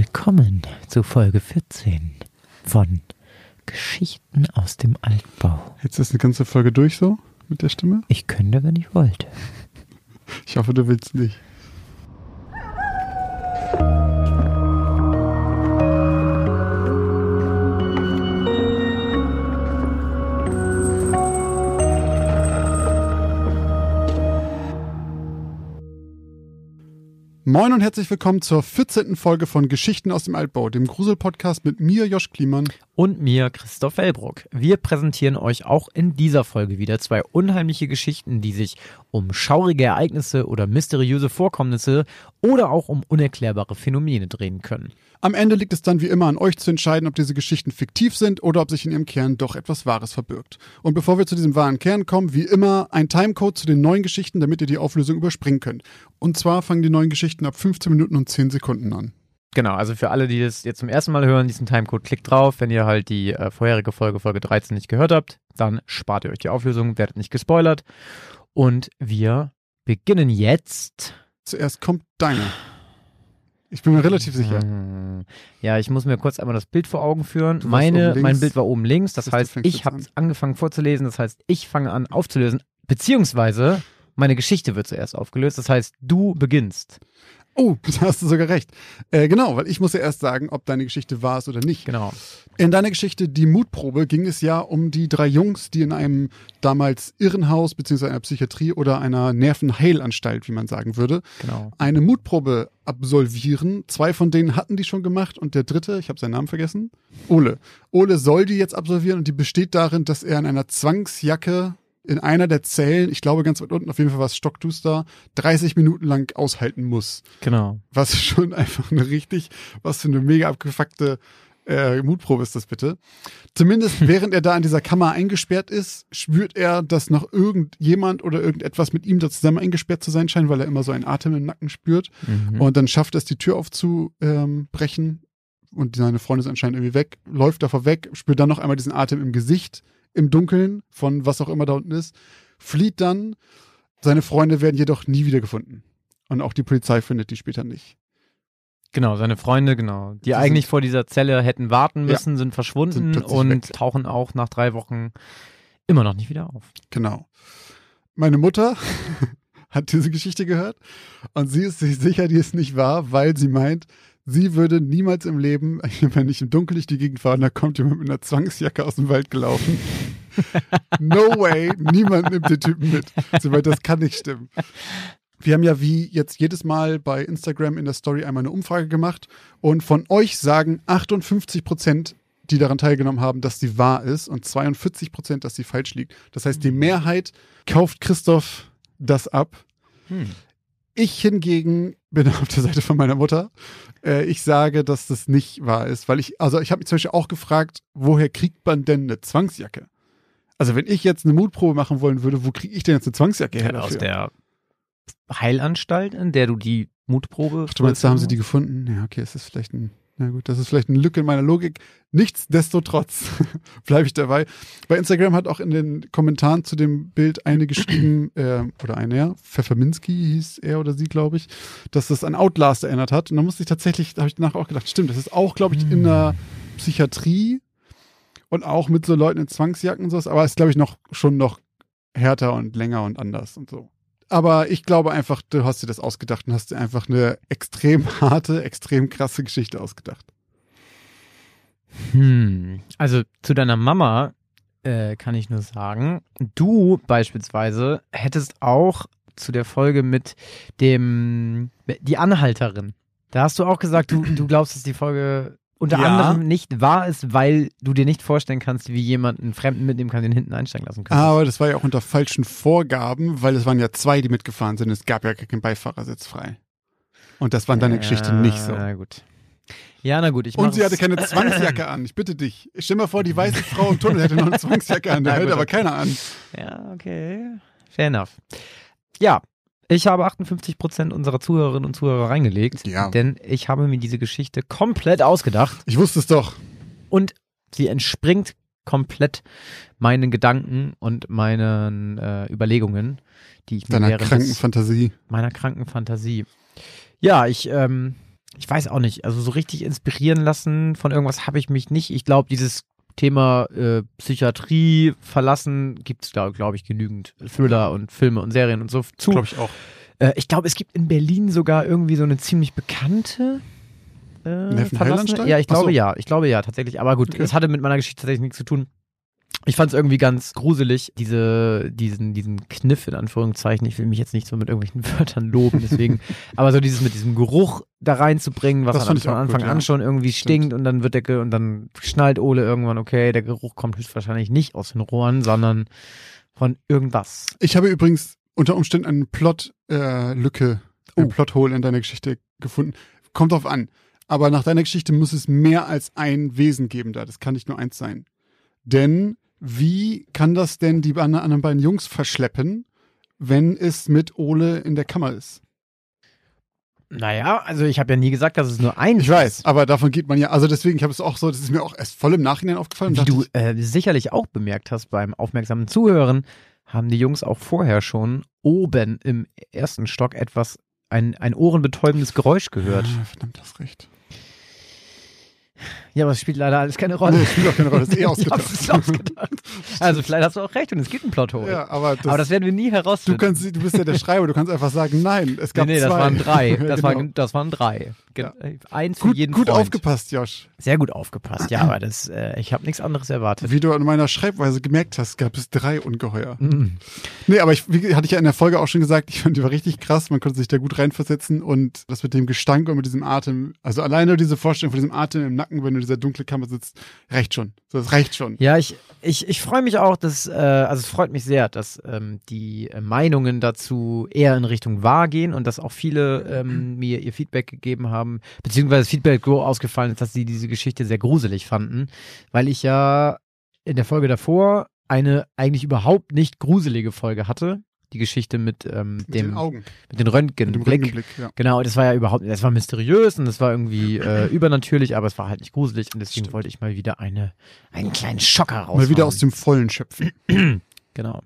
willkommen zu Folge 14 von Geschichten aus dem Altbau. Jetzt ist eine ganze Folge durch so mit der Stimme? Ich könnte, wenn ich wollte. Ich hoffe, du willst nicht. Moin und herzlich willkommen zur 14. Folge von Geschichten aus dem Altbau, dem Grusel-Podcast mit mir, Josch Kliemann. Und mir, Christoph Wellbrock. Wir präsentieren euch auch in dieser Folge wieder zwei unheimliche Geschichten, die sich um schaurige Ereignisse oder mysteriöse Vorkommnisse oder auch um unerklärbare Phänomene drehen können. Am Ende liegt es dann wie immer an euch zu entscheiden, ob diese Geschichten fiktiv sind oder ob sich in ihrem Kern doch etwas Wahres verbirgt. Und bevor wir zu diesem wahren Kern kommen, wie immer ein Timecode zu den neuen Geschichten, damit ihr die Auflösung überspringen könnt. Und zwar fangen die neuen Geschichten ab 15 Minuten und 10 Sekunden an. Genau, also für alle, die das jetzt zum ersten Mal hören, diesen Timecode, klickt drauf. Wenn ihr halt die äh, vorherige Folge, Folge 13 nicht gehört habt, dann spart ihr euch die Auflösung, werdet nicht gespoilert. Und wir beginnen jetzt. Zuerst kommt deine. Ich bin mir relativ sicher. Hm. Ja, ich muss mir kurz einmal das Bild vor Augen führen. Meine, mein Bild war oben links, das Das heißt, ich habe an. angefangen vorzulesen, das heißt, ich fange an aufzulösen, beziehungsweise meine Geschichte wird zuerst aufgelöst, das heißt, du beginnst. Oh, da hast du sogar recht. Äh, genau, weil ich muss ja erst sagen, ob deine Geschichte wahr ist oder nicht. Genau. In deiner Geschichte Die Mutprobe ging es ja um die drei Jungs, die in einem damals Irrenhaus beziehungsweise einer Psychiatrie oder einer Nervenheilanstalt, wie man sagen würde, Genau. eine Mutprobe absolvieren. Zwei von denen hatten die schon gemacht und der dritte, ich habe seinen Namen vergessen, Ole. Ole soll die jetzt absolvieren und die besteht darin, dass er in einer Zwangsjacke in einer der Zellen, ich glaube ganz weit unten, auf jeden Fall war es stockduster, 30 Minuten lang aushalten muss. Genau. Was schon einfach eine richtig, was für eine mega abgefuckte äh, Mutprobe ist das bitte. Zumindest während er da in dieser Kammer eingesperrt ist, spürt er, dass noch irgendjemand oder irgendetwas mit ihm da zusammen eingesperrt zu sein scheint, weil er immer so einen Atem im Nacken spürt. Mhm. Und dann schafft er es, die Tür aufzubrechen. Und seine Freundin ist anscheinend irgendwie weg, läuft davor weg, spürt dann noch einmal diesen Atem im Gesicht, im Dunkeln, von was auch immer da unten ist, flieht dann. Seine Freunde werden jedoch nie wiedergefunden. Und auch die Polizei findet die später nicht. Genau, seine Freunde, genau. Die Sie eigentlich vor dieser Zelle hätten warten Ja. müssen, sind verschwunden Sind und weg. tauchen auch nach drei Wochen immer noch nicht wieder auf. Genau. Meine Mutter hat diese Geschichte gehört und sie ist sich sicher, die ist nicht wahr, weil sie meint, sie würde niemals im Leben, wenn ich im Dunkeln durch die Gegend fahre, da kommt jemand mit einer Zwangsjacke aus dem Wald gelaufen. No way, niemand nimmt den Typen mit. Sie meint, das kann nicht stimmen. Wir haben ja wie jetzt jedes Mal bei Instagram in der Story einmal eine Umfrage gemacht und von euch sagen 58 Prozent, die daran teilgenommen haben, dass sie wahr ist und 42 Prozent, dass sie falsch liegt. Das heißt, die Mehrheit kauft Christoph das ab. Hm. Ich hingegen bin auf der Seite von meiner Mutter. Äh, ich sage, dass das nicht wahr ist, weil ich, also ich habe mich zum Beispiel auch gefragt, woher kriegt man denn eine Zwangsjacke? Also wenn ich jetzt eine Mutprobe machen wollen würde, wo kriege ich denn jetzt eine Zwangsjacke her? Aus dafür? der Heilanstalt, in der du die Mutprobe. Ach, du meinst, da haben sie die gefunden? Ja, okay, es ist vielleicht ein, na gut, das ist vielleicht eine Lücke in meiner Logik. Nichtsdestotrotz bleibe ich dabei. Bei Instagram hat auch in den Kommentaren zu dem Bild eine geschrieben, äh, oder eine, ja, Pfefferminski hieß er oder sie, glaube ich, dass das an Outlast erinnert hat. Und da musste ich tatsächlich, da habe ich danach auch gedacht, stimmt, das ist auch, glaube ich, in der Psychiatrie und auch mit so Leuten in Zwangsjacken und sowas, aber ist, glaube ich, noch schon noch härter und länger und anders und so. Aber ich glaube einfach, du hast dir das ausgedacht und hast dir einfach eine extrem harte, extrem krasse Geschichte ausgedacht. Hm. Also zu deiner Mama äh, kann ich nur sagen, du beispielsweise hättest auch zu der Folge mit dem die Anhalterin. Da hast du auch gesagt, du, du glaubst, dass die Folge unter Ja. anderem nicht wahr ist, weil du dir nicht vorstellen kannst, wie jemand einen Fremden mitnehmen kann, den hinten einsteigen lassen kann. Aber das war ja auch unter falschen Vorgaben, weil es waren ja zwei, die mitgefahren sind. Es gab ja keinen Beifahrersitz frei. Und das war in deiner Geschichte nicht so. Na gut. Ja, na gut. Ich Und sie hatte keine Zwangsjacke an. Ich bitte dich. Stell dir mal vor, die weiße Frau im Tunnel hätte noch eine Zwangsjacke an. Da gut, aber keiner an. Ja, okay. Fair enough. Ja, ich habe 58% unserer Zuhörerinnen und Zuhörer reingelegt, Ja. denn ich habe mir diese Geschichte komplett ausgedacht Ich wusste es doch. und sie entspringt komplett meinen Gedanken und meinen äh, Überlegungen, die ich mir Deiner während kranken Fantasie. meiner kranken Fantasie. Ja, ich ähm, ich weiß auch nicht, also so richtig inspirieren lassen von irgendwas habe ich mich nicht. Ich glaube, dieses Thema äh, Psychiatrie verlassen gibt es da, glaube ich, genügend Thriller und Filme und Serien und so zu. Glaube ich auch. Äh, ich glaube, es gibt in Berlin sogar irgendwie so eine ziemlich bekannte äh, verlassene. Ja, ich Ach so. glaube ja. Ich glaube ja, tatsächlich. Aber gut, Okay. es hatte mit meiner Geschichte tatsächlich nichts zu tun. Ich fand es irgendwie ganz gruselig, diese, diesen, diesen Kniff in Anführungszeichen. Ich will mich jetzt nicht so mit irgendwelchen Wörtern loben, deswegen. aber so dieses mit diesem Geruch da reinzubringen, was von Anfang gut, an ja. schon irgendwie Stimmt. stinkt und dann wird der und dann schnallt Ole irgendwann, okay, der Geruch kommt höchstwahrscheinlich nicht aus den Rohren, sondern von irgendwas. Ich habe übrigens unter Umständen eine Plot-Lücke, äh, Lücke, ein Oh. Plothole in deiner Geschichte gefunden. Kommt drauf an. Aber nach deiner Geschichte muss es mehr als ein Wesen geben da. Das kann nicht nur eins sein. Denn wie kann das denn die an- anderen beiden Jungs verschleppen, wenn es mit Ole in der Kammer ist? Naja, also ich habe ja nie gesagt, dass es nur eins Ich weiß, aber davon geht man ja, also deswegen, ich habe es auch so, das ist mir auch erst voll im Nachhinein aufgefallen. Wie du äh, sicherlich auch bemerkt hast beim aufmerksamen Zuhören, haben die Jungs auch vorher schon oben im ersten Stock etwas, ein, ein ohrenbetäubendes Geräusch gehört. Ah, verdammt, hast recht. Ja, aber es spielt leider alles keine Rolle. Nee, spielt auch keine Rolle, das ist eh ausgedacht. ist ausgedacht. Also vielleicht hast du auch recht und es gibt ein Plothole. Ja, aber das, aber das werden wir nie du, herausfinden. kannst, du bist ja der Schreiber, du kannst einfach sagen, nein, es nee, gab nee, zwei. das waren drei. Ja, Das, genau. waren, das waren drei. Ge Ja. Eins für gut, jeden gut Freund. aufgepasst, Josh. Sehr gut aufgepasst, ja, aber das, äh, ich habe nichts anderes erwartet. Wie du an meiner Schreibweise gemerkt hast, gab es drei Ungeheuer. Mhm. Nee, aber ich, wie hatte ich ja in der Folge auch schon gesagt, ich fand die war richtig krass, man konnte sich da gut reinversetzen und das mit dem Gestank und mit diesem Atem, also alleine diese Vorstellung von diesem Atem im Nacken, wenn du in dieser dunklen Kammer sitzt, reicht schon. Das reicht schon. Ja, ich, ich, ich freue mich auch, dass, äh, also es freut mich sehr, dass ähm, die äh, Meinungen dazu eher in Richtung wahr gehen und dass auch viele ähm, mir ihr Feedback gegeben haben, beziehungsweise das Feedback so ausgefallen ist, dass sie diese Geschichte sehr gruselig fanden, weil ich ja in der Folge davor eine eigentlich überhaupt nicht gruselige Folge hatte. Die Geschichte mit, ähm, Mit dem, den Augen. mit den Mit dem Röntgenblick. Ja. Genau, das war ja überhaupt, das war mysteriös und das war irgendwie äh, übernatürlich, aber es war halt nicht gruselig und deswegen Stimmt. wollte ich mal wieder eine, einen kleinen Schocker raus. Mal wieder aus dem Vollen schöpfen. Genau.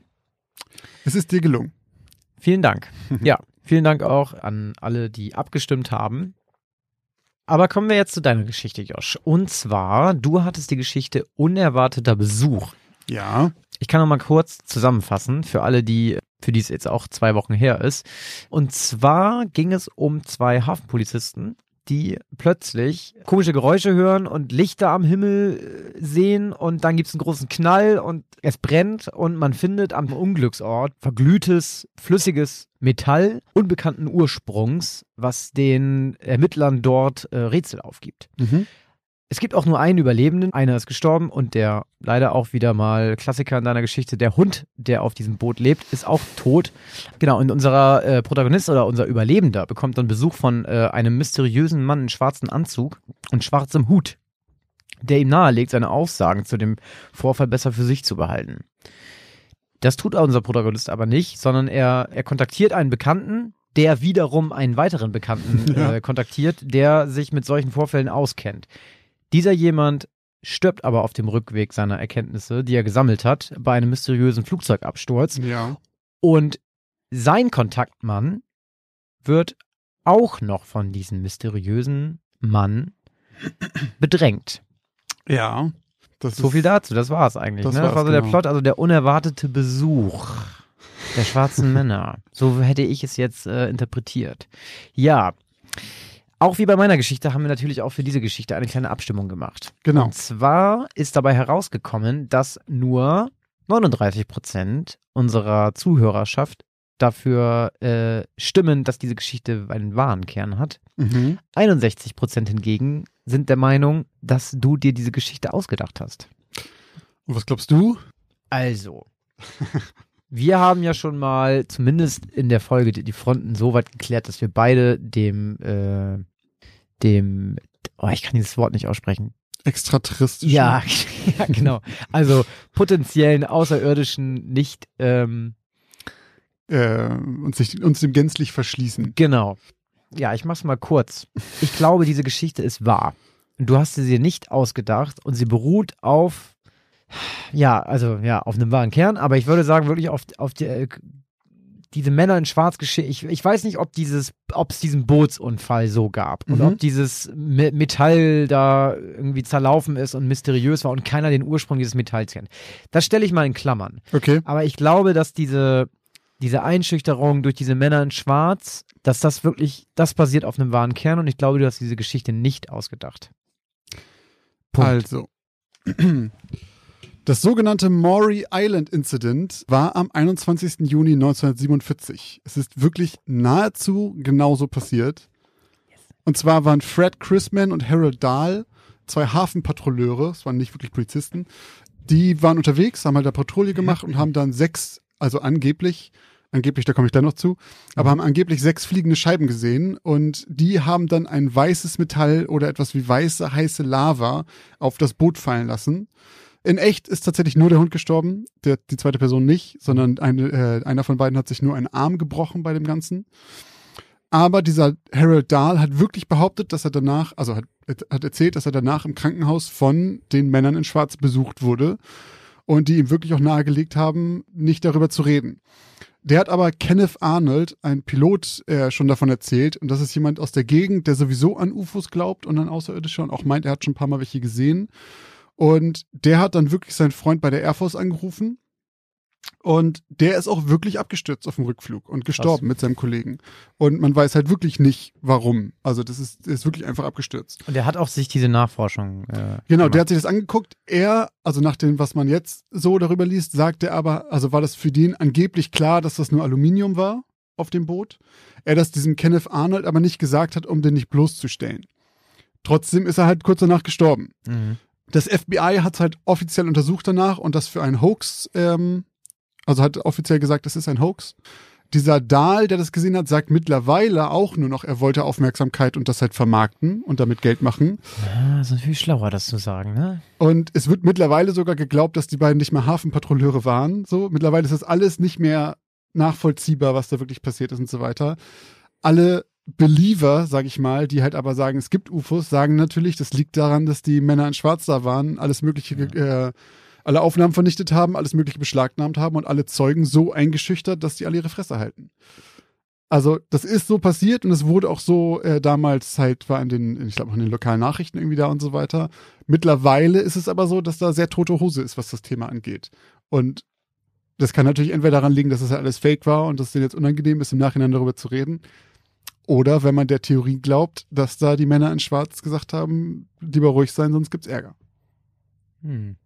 Es ist dir gelungen. Vielen Dank. ja, vielen Dank auch an alle, die abgestimmt haben. Aber kommen wir jetzt zu deiner Geschichte, Josh. Und zwar, du hattest die Geschichte unerwarteter Besuch. Ja. Ich kann noch mal kurz zusammenfassen für alle, die, für die es jetzt auch zwei Wochen her ist. Und zwar ging es um zwei Hafenpolizisten, die plötzlich komische Geräusche hören und Lichter am Himmel äh, sehen und dann gibt es einen großen Knall und es brennt und man findet am Unglücksort verglühtes, flüssiges Metall unbekannten Ursprungs, was den Ermittlern dort äh, Rätsel aufgibt. Mhm. Es gibt auch nur einen Überlebenden, einer ist gestorben und der leider auch wieder mal Klassiker in deiner Geschichte, der Hund, der auf diesem Boot lebt, ist auch tot. Genau, und unser äh, Protagonist oder unser Überlebender bekommt dann Besuch von äh, einem mysteriösen Mann in schwarzen Anzug und schwarzem Hut, der ihm nahelegt, seine Aussagen zu dem Vorfall besser für sich zu behalten. Das tut unser Protagonist aber nicht, sondern er, er kontaktiert einen Bekannten, der wiederum einen weiteren Bekannten äh, kontaktiert, der sich mit solchen Vorfällen auskennt. Dieser jemand stirbt aber auf dem Rückweg seiner Erkenntnisse, die er gesammelt hat, bei einem mysteriösen Flugzeugabsturz. Ja. Und sein Kontaktmann wird auch noch von diesem mysteriösen Mann bedrängt. Ja. Das So viel dazu, das war es eigentlich. das ne? Das war so der genau. Plot, also der unerwartete Besuch der schwarzen Männer. So hätte ich es jetzt äh, interpretiert. Ja. Auch wie bei meiner Geschichte haben wir natürlich auch für diese Geschichte eine kleine Abstimmung gemacht. Genau. Und zwar ist dabei herausgekommen, dass nur 39 Prozent unserer Zuhörerschaft dafür äh, stimmen, dass diese Geschichte einen wahren Kern hat. Mhm. 61 Prozent hingegen sind der Meinung, dass du dir diese Geschichte ausgedacht hast. Und was glaubst du? Also, wir haben ja schon mal zumindest in der Folge die die Fronten so weit geklärt, dass wir beide dem, äh, dem, oh, ich kann dieses Wort nicht aussprechen. Extraterrestrisch. Ja, ja, genau. Also potenziellen Außerirdischen nicht, ähm, Äh, und sich uns dem gänzlich verschließen. genau. Ja, ich mach's mal kurz. Ich glaube, diese Geschichte ist wahr. Du hast sie dir nicht ausgedacht und sie beruht auf, ja, also ja, auf einem wahren Kern, aber ich würde sagen, wirklich auf, auf der, diese Männer in Schwarz geschehen. Ich, ich weiß nicht, ob dieses, ob es diesen Bootsunfall so gab Mhm. oder ob dieses Me Metall da irgendwie zerlaufen ist und mysteriös war und keiner den Ursprung dieses Metalls kennt. Das stelle ich mal in Klammern. Okay. Aber ich glaube, dass diese, diese Einschüchterung durch diese Männer in Schwarz, dass das wirklich, das basiert auf einem wahren Kern und ich glaube, du hast diese Geschichte nicht ausgedacht. Punkt. Also. Das sogenannte Maury Island Incident war am 21. Juni 1947. Es ist wirklich nahezu genauso passiert. Und zwar waren Fred Chrisman und Harold Dahl, zwei Hafenpatrouilleure, es waren nicht wirklich Polizisten, die waren unterwegs, haben halt da Patrouille gemacht und haben dann sechs, also angeblich, angeblich, da komme ich dann noch zu, aber haben angeblich sechs fliegende Scheiben gesehen und die haben dann ein weißes Metall oder etwas wie weiße, heiße Lava auf das Boot fallen lassen. In echt ist tatsächlich nur der Hund gestorben, der, die zweite Person nicht, sondern eine, äh, einer von beiden hat sich nur einen Arm gebrochen bei dem Ganzen. Aber dieser Harold Dahl hat wirklich behauptet, dass er danach, also hat, hat erzählt, dass er danach im Krankenhaus von den Männern in Schwarz besucht wurde und die ihm wirklich auch nahegelegt haben, nicht darüber zu reden. Der hat aber Kenneth Arnold, ein Pilot, äh, schon davon erzählt. Und das ist jemand aus der Gegend, der sowieso an UFOs glaubt und an Außerirdische und auch meint, er hat schon ein paar Mal welche gesehen. Und der hat dann wirklich seinen Freund bei der Air Force angerufen. Und der ist auch wirklich abgestürzt auf dem Rückflug und gestorben mit seinem Kollegen. Und man weiß halt wirklich nicht, warum. Also das ist, der ist wirklich einfach abgestürzt. Und er hat auch sich diese Nachforschung. Äh, Genau, gemacht. der hat sich das angeguckt. Er, also nach dem, was man jetzt so darüber liest, sagt er aber, also war das für den angeblich klar, dass das nur Aluminium war auf dem Boot. Er das diesem Kenneth Arnold aber nicht gesagt hat, um den nicht bloßzustellen. Trotzdem ist er halt kurz danach gestorben. Mhm. Das FBI hat halt offiziell untersucht danach und das für einen Hoax, ähm, also hat offiziell gesagt, das ist ein Hoax. Dieser Dahl, der das gesehen hat, sagt mittlerweile auch nur noch, er wollte Aufmerksamkeit und das halt vermarkten und damit Geld machen. Ja, ist natürlich schlauer, das zu sagen, ne? Und es wird mittlerweile sogar geglaubt, dass die beiden nicht mehr Hafenpatrouilleure waren. So, mittlerweile ist das alles nicht mehr nachvollziehbar, was da wirklich passiert ist und so weiter. Alle Believer, sag ich mal, die halt aber sagen, es gibt UFOs, sagen natürlich, das liegt daran, dass die Männer in Schwarz da waren, alles mögliche, äh, alle Aufnahmen vernichtet haben, alles mögliche beschlagnahmt haben und alle Zeugen so eingeschüchtert, dass die alle ihre Fresse halten. Also das ist so passiert und es wurde auch so äh, damals halt war in den, ich glaube auch in den lokalen Nachrichten irgendwie da und so weiter. Mittlerweile ist es aber so, dass da sehr tote Hose ist, was das Thema angeht. Und das kann natürlich entweder daran liegen, dass das ja alles Fake war und dass es denen jetzt unangenehm ist, im Nachhinein darüber zu reden. Oder wenn man der Theorie glaubt, dass da die Männer in Schwarz gesagt haben, lieber ruhig sein, sonst gibt's Ärger. Hm.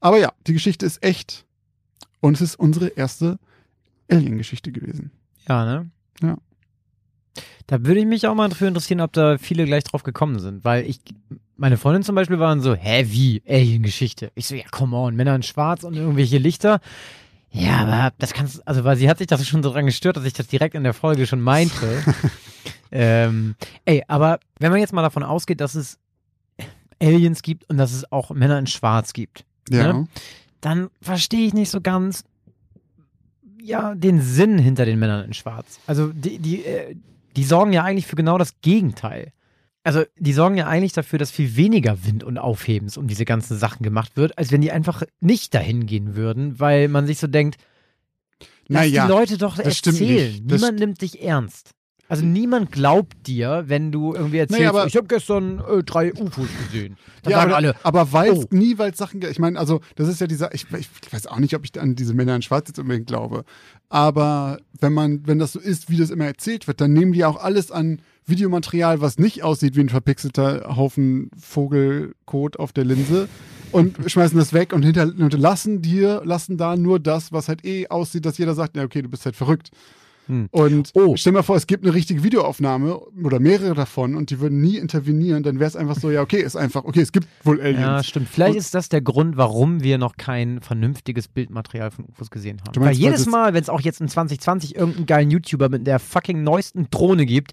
Aber ja, die Geschichte ist echt und es ist unsere erste Alien-Geschichte gewesen. Ja, ne? Ja. Da würde ich mich auch mal dafür interessieren, ob da viele gleich drauf gekommen sind, weil ich, meine Freundin zum Beispiel waren so, hä, wie, Alien-Geschichte? Ich so, ja, come on, Männer in Schwarz und irgendwelche Lichter. Ja, aber das kannst, also, weil sie hat sich das schon so dran gestört, dass ich das direkt in der Folge schon meinte. ähm, ey, aber wenn man jetzt mal davon ausgeht, dass es Aliens gibt und dass es auch Männer in Schwarz gibt, Ja. Ne? dann verstehe ich nicht so ganz, ja, den Sinn hinter den Männern in Schwarz. Also die, die, äh, die sorgen ja eigentlich für genau das Gegenteil. Also die sorgen ja eigentlich dafür, dass viel weniger Wind und Aufhebens um diese ganzen Sachen gemacht wird, als wenn die einfach nicht dahin gehen würden, weil man sich so denkt, lass Naja, die Leute doch erzählen. Niemand nimmt dich ernst. Also niemand glaubt dir, wenn du irgendwie erzählst, Naja, aber- ich habe gestern äh, drei UFOs gesehen. Dann ja, sagen aber, alle, aber weil oh. nie, weil Sachen, ich meine, also das ist ja dieser, ich, ich weiß auch nicht, ob ich an diese Männer in Schwarz jetzt unbedingt glaube, aber wenn man, wenn das so ist, wie das immer erzählt wird, dann nehmen die auch alles an Videomaterial, was nicht aussieht wie ein verpixelter Haufen Vogelkot auf der Linse und schmeißen das weg und hinterlassen dir, lassen da nur das, was halt eh aussieht, dass jeder sagt, ja okay, du bist halt verrückt. Hm. Und Oh. stell dir mal vor, es gibt eine richtige Videoaufnahme oder mehrere davon und die würden nie intervenieren, dann wäre es einfach so, ja, okay, ist einfach, okay, es gibt wohl Aliens. Ja, stimmt. Vielleicht Und- ist das der Grund, warum wir noch kein vernünftiges Bildmaterial von UFOs gesehen haben. Meinst, Weil jedes Mal, wenn es auch jetzt in 2020 irgendeinen geilen YouTuber mit der fucking neuesten Drohne gibt,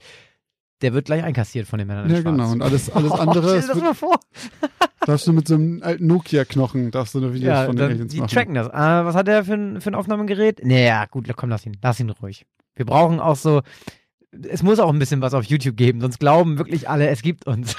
der wird gleich einkassiert von den Männern in Ja, Schwarz. genau. Und alles, alles Oh, andere stell dir das mal vor. darfst du mit so einem alten Nokia-Knochen, darfst du nur Videos Ja, von den dann, Aliens die machen. tracken das. Ah, was hat der für ein, für ein Aufnahmegerät? Naja, gut, komm, lass ihn. Lass ihn ruhig. Wir brauchen auch so, es muss auch ein bisschen was auf YouTube geben, sonst glauben wirklich alle, es gibt uns.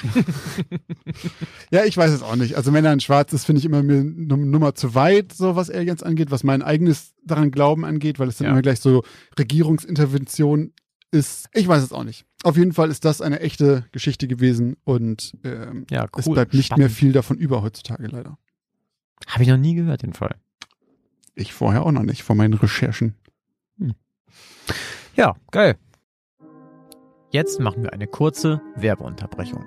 ja, ich weiß es auch nicht. Also Männer in Schwarz, das finde ich immer mir eine Nummer zu weit, so was Aliens angeht, was mein eigenes daran Glauben angeht, weil es dann ja. immer gleich so Regierungsintervention ist. Ich weiß es auch nicht. Auf jeden Fall ist das eine echte Geschichte gewesen und ähm, ja, cool. es bleibt nicht Spannend. mehr viel davon über heutzutage leider. Habe ich noch nie gehört, den Fall. Ich vorher auch noch nicht, vor meinen Recherchen. Hm. Ja, geil. Jetzt machen wir eine kurze Werbeunterbrechung.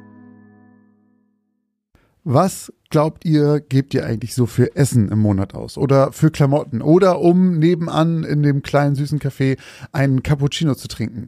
Was glaubt ihr, gebt ihr eigentlich so für Essen im Monat aus? Oder für Klamotten? Oder um nebenan in dem kleinen süßen Café einen Cappuccino zu trinken?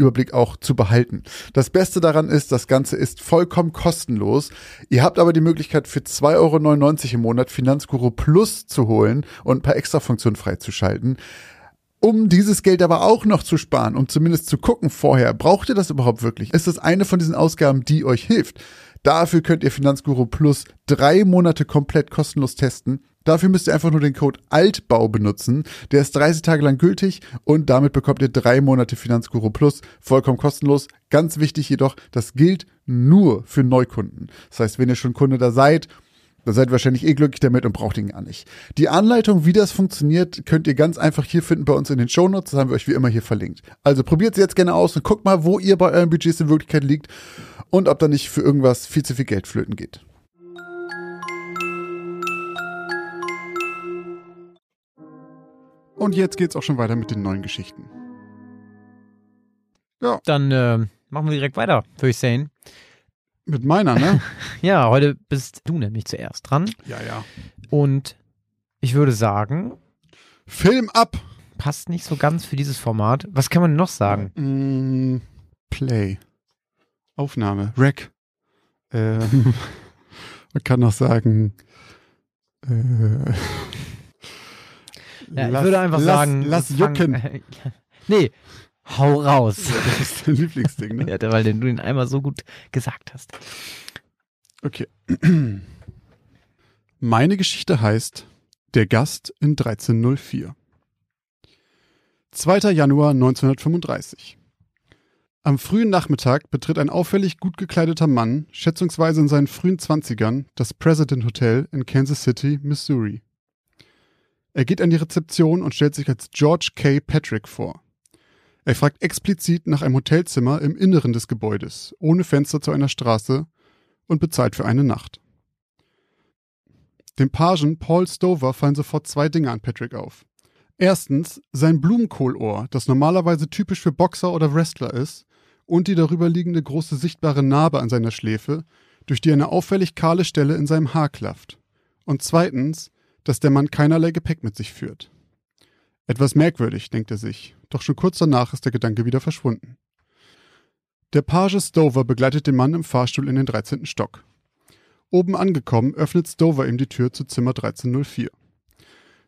Überblick auch zu behalten. Das Beste daran ist, das Ganze ist vollkommen kostenlos. Ihr habt aber die Möglichkeit für 2,99 Euro im Monat Finanzguru Plus zu holen und ein paar Extrafunktionen freizuschalten. Um dieses Geld aber auch noch zu sparen, um zumindest zu gucken vorher, braucht ihr das überhaupt wirklich? Ist das eine von diesen Ausgaben, die euch hilft? Dafür könnt ihr Finanzguru Plus drei Monate komplett kostenlos testen. Dafür müsst ihr einfach nur den Code Altbau benutzen. Der ist 30 Tage lang gültig und damit bekommt ihr drei Monate Finanzguru Plus vollkommen kostenlos. Ganz wichtig jedoch, das gilt nur für Neukunden. Das heißt, wenn ihr schon Kunde da seid, dann seid ihr wahrscheinlich eh glücklich damit und braucht ihn gar nicht. Die Anleitung, wie das funktioniert, könnt ihr ganz einfach hier finden bei uns in den Shownotes. Das haben wir euch wie immer hier verlinkt. Also probiert es jetzt gerne aus und guckt mal, wo ihr bei euren Budgets in Wirklichkeit liegt und ob da nicht für irgendwas viel zu viel Geld flöten geht. Und jetzt geht's auch schon weiter mit den neuen Geschichten. Ja. Dann äh, machen wir direkt weiter, würde ich sagen. Mit meiner, ne? ja, heute bist du nämlich zuerst dran. Ja, ja. Und ich würde sagen. Film ab! Passt nicht so ganz für dieses Format. Was kann man noch sagen? Mm, play. Aufnahme, Rec. Ähm, man kann noch sagen, äh, ja, ich würde einfach lass, sagen, lass jucken. Fang, nee, hau raus. Das ist dein Lieblingsding, ne? ja, weil du den einmal so gut gesagt hast. Okay. Meine Geschichte heißt Der Gast in 1304. 2. Januar 1935. Am frühen Nachmittag betritt ein auffällig gut gekleideter Mann, schätzungsweise in seinen frühen Zwanzigern, das President Hotel in Kansas City, Missouri. Er geht an die Rezeption und stellt sich als George K. Patrick vor. Er fragt explizit nach einem Hotelzimmer im Inneren des Gebäudes, ohne Fenster zu einer Straße, und bezahlt für eine Nacht. Dem Pagen Paul Stover fallen sofort zwei Dinge an Patrick auf. Erstens sein Blumenkohlohr, das normalerweise typisch für Boxer oder Wrestler ist, und die darüber liegende große sichtbare Narbe an seiner Schläfe, durch die eine auffällig kahle Stelle in seinem Haar klafft. Und zweitens, dass der Mann keinerlei Gepäck mit sich führt. Etwas merkwürdig, denkt er sich, doch schon kurz danach ist der Gedanke wieder verschwunden. Der Page Stover begleitet den Mann im Fahrstuhl in den 13. Stock. Oben angekommen, öffnet Stover ihm die Tür zu Zimmer 1304.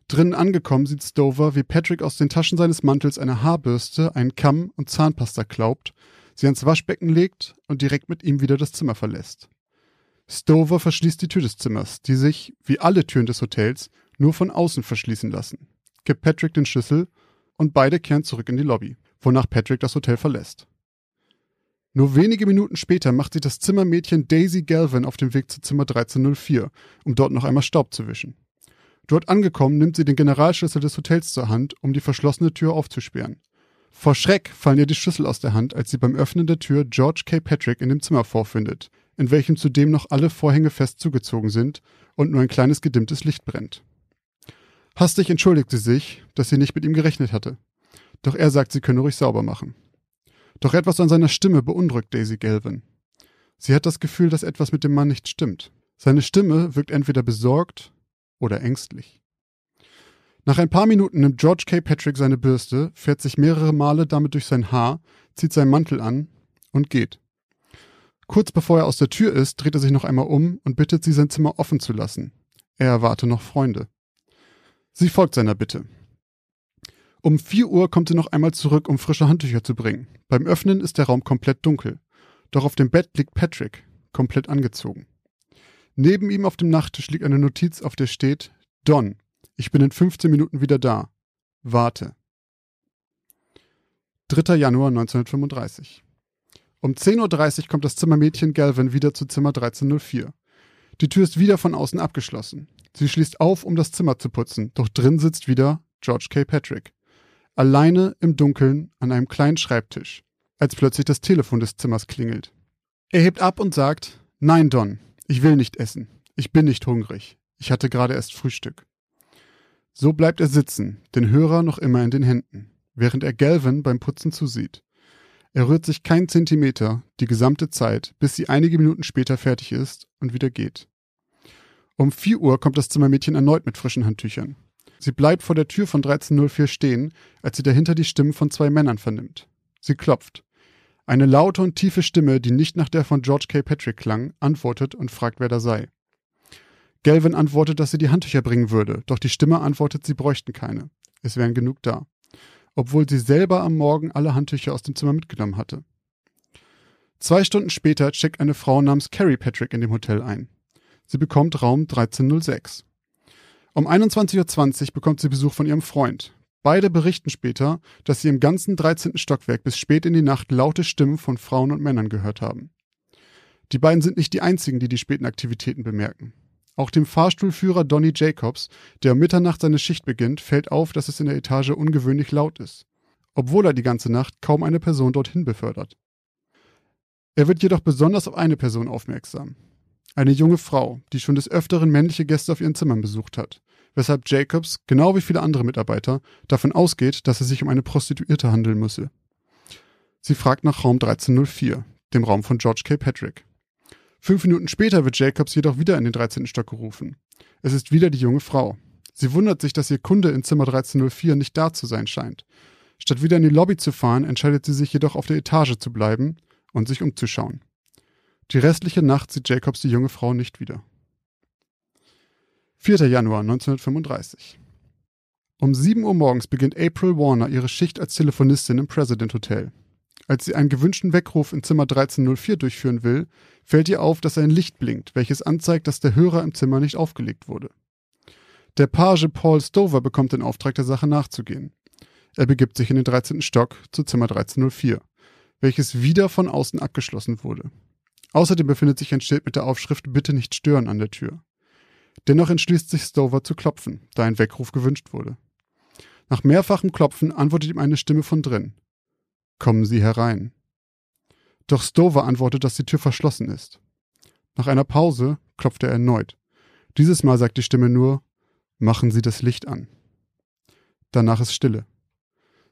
Drinnen angekommen sieht Stover, wie Patrick aus den Taschen seines Mantels eine Haarbürste, einen Kamm und Zahnpasta klaubt sie ans Waschbecken legt und direkt mit ihm wieder das Zimmer verlässt. Stover verschließt die Tür des Zimmers, die sich, wie alle Türen des Hotels, nur von außen verschließen lassen, gibt Patrick den Schlüssel und beide kehren zurück in die Lobby, wonach Patrick das Hotel verlässt. Nur wenige Minuten später macht sich das Zimmermädchen Daisy Galvin auf den Weg zu Zimmer 1304, um dort noch einmal Staub zu wischen. Dort angekommen nimmt sie den Generalschlüssel des Hotels zur Hand, um die verschlossene Tür aufzusperren. Vor Schreck fallen ihr die Schlüssel aus der Hand, als sie beim Öffnen der Tür George K. Patrick in dem Zimmer vorfindet, in welchem zudem noch alle Vorhänge fest zugezogen sind und nur ein kleines gedimmtes Licht brennt. Hastig entschuldigt sie sich, dass sie nicht mit ihm gerechnet hatte. Doch er sagt, sie könne ruhig sauber machen. Doch etwas an seiner Stimme beunruhigt Daisy Galvin. Sie hat das Gefühl, dass etwas mit dem Mann nicht stimmt. Seine Stimme wirkt entweder besorgt oder ängstlich. Nach ein paar Minuten nimmt George K. Patrick seine Bürste, fährt sich mehrere Male damit durch sein Haar, zieht seinen Mantel an und geht. Kurz bevor er aus der Tür ist, dreht er sich noch einmal um und bittet sie, sein Zimmer offen zu lassen. Er erwarte noch Freunde. Sie folgt seiner Bitte. Um vier Uhr kommt sie noch einmal zurück, um frische Handtücher zu bringen. Beim Öffnen ist der Raum komplett dunkel. Doch auf dem Bett liegt Patrick, komplett angezogen. Neben ihm auf dem Nachttisch liegt eine Notiz, auf der steht Don, ich bin in 15 Minuten wieder da. Warte. 3. Januar 1935. Um 10.30 Uhr kommt das Zimmermädchen Galvin wieder zu Zimmer 1304. Die Tür ist wieder von außen abgeschlossen. Sie schließt auf, um das Zimmer zu putzen, doch drin sitzt wieder George K. Patrick. Alleine im Dunkeln an einem kleinen Schreibtisch, als plötzlich das Telefon des Zimmers klingelt. Er hebt ab und sagt, Nein, Don, ich will nicht essen. Ich bin nicht hungrig. Ich hatte gerade erst Frühstück. So bleibt er sitzen, den Hörer noch immer in den Händen, während er Galvin beim Putzen zusieht. Er rührt sich kein Zentimeter die gesamte Zeit, bis sie einige Minuten später fertig ist und wieder geht. Um vier Uhr kommt das Zimmermädchen erneut mit frischen Handtüchern. Sie bleibt vor der Tür von 1304 stehen, als sie dahinter die Stimmen von zwei Männern vernimmt. Sie klopft. Eine laute und tiefe Stimme, die nicht nach der von George K. Patrick klang, antwortet und fragt, wer da sei. Galvin antwortet, dass sie die Handtücher bringen würde, doch die Stimme antwortet, sie bräuchten keine. Es wären genug da. Obwohl sie selber am Morgen alle Handtücher aus dem Zimmer mitgenommen hatte. Zwei Stunden später checkt eine Frau namens Carrie Patrick in dem Hotel ein. Sie bekommt Raum 1306. Um 21.20 Uhr bekommt sie Besuch von ihrem Freund. Beide berichten später, dass sie im ganzen 13. Stockwerk bis spät in die Nacht laute Stimmen von Frauen und Männern gehört haben. Die beiden sind nicht die einzigen, die die späten Aktivitäten bemerken. Auch dem Fahrstuhlführer Donny Jacobs, der um Mitternacht seine Schicht beginnt, fällt auf, dass es in der Etage ungewöhnlich laut ist, obwohl er die ganze Nacht kaum eine Person dorthin befördert. Er wird jedoch besonders auf eine Person aufmerksam. Eine junge Frau, die schon des Öfteren männliche Gäste auf ihren Zimmern besucht hat, weshalb Jacobs, genau wie viele andere Mitarbeiter, davon ausgeht, dass es sich um eine Prostituierte handeln müsse. Sie fragt nach Raum 1304, dem Raum von George K. Patrick. Fünf Minuten später wird Jacobs jedoch wieder in den 13. Stock gerufen. Es ist wieder die junge Frau. Sie wundert sich, dass ihr Kunde in Zimmer 1304 nicht da zu sein scheint. Statt wieder in die Lobby zu fahren, entscheidet sie sich jedoch auf der Etage zu bleiben und sich umzuschauen. Die restliche Nacht sieht Jacobs die junge Frau nicht wieder. 4. Januar 1935. Um 7 Uhr morgens beginnt April Warner ihre Schicht als Telefonistin im President Hotel. Als sie einen gewünschten Weckruf in Zimmer 1304 durchführen will, fällt ihr auf, dass ein Licht blinkt, welches anzeigt, dass der Hörer im Zimmer nicht aufgelegt wurde. Der Page Paul Stover bekommt den Auftrag, der Sache nachzugehen. Er begibt sich in den 13. Stock zu Zimmer 1304, welches wieder von außen abgeschlossen wurde. Außerdem befindet sich ein Schild mit der Aufschrift Bitte nicht stören an der Tür. Dennoch entschließt sich Stover zu klopfen, da ein Weckruf gewünscht wurde. Nach mehrfachem Klopfen antwortet ihm eine Stimme von drin. Kommen Sie herein. Doch Stover antwortet, dass die Tür verschlossen ist. Nach einer Pause klopft er erneut. Dieses Mal sagt die Stimme nur, machen Sie das Licht an. Danach ist Stille.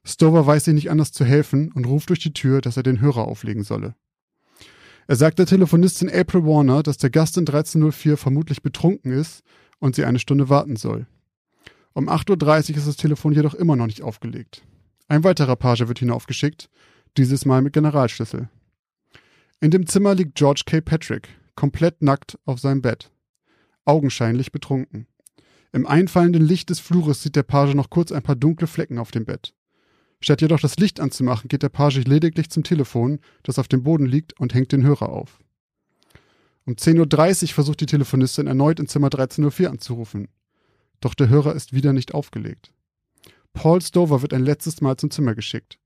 Stover weiß sich nicht anders zu helfen und ruft durch die Tür, dass er den Hörer auflegen solle. Er sagt der Telefonistin April Warner, dass der Gast in 1304 vermutlich betrunken ist und sie eine Stunde warten soll. Um 8.30 Uhr ist das Telefon jedoch immer noch nicht aufgelegt. Ein weiterer Page wird hinaufgeschickt, dieses Mal mit Generalschlüssel. In dem Zimmer liegt George K. Patrick, komplett nackt auf seinem Bett, augenscheinlich betrunken. Im einfallenden Licht des Flures sieht der Page noch kurz ein paar dunkle Flecken auf dem Bett. Statt jedoch das Licht anzumachen, geht der Page lediglich zum Telefon, das auf dem Boden liegt, und hängt den Hörer auf. Um 10.30 Uhr versucht die Telefonistin erneut in Zimmer 1304 anzurufen. Doch der Hörer ist wieder nicht aufgelegt. Paul Stover wird ein letztes Mal zum Zimmer geschickt.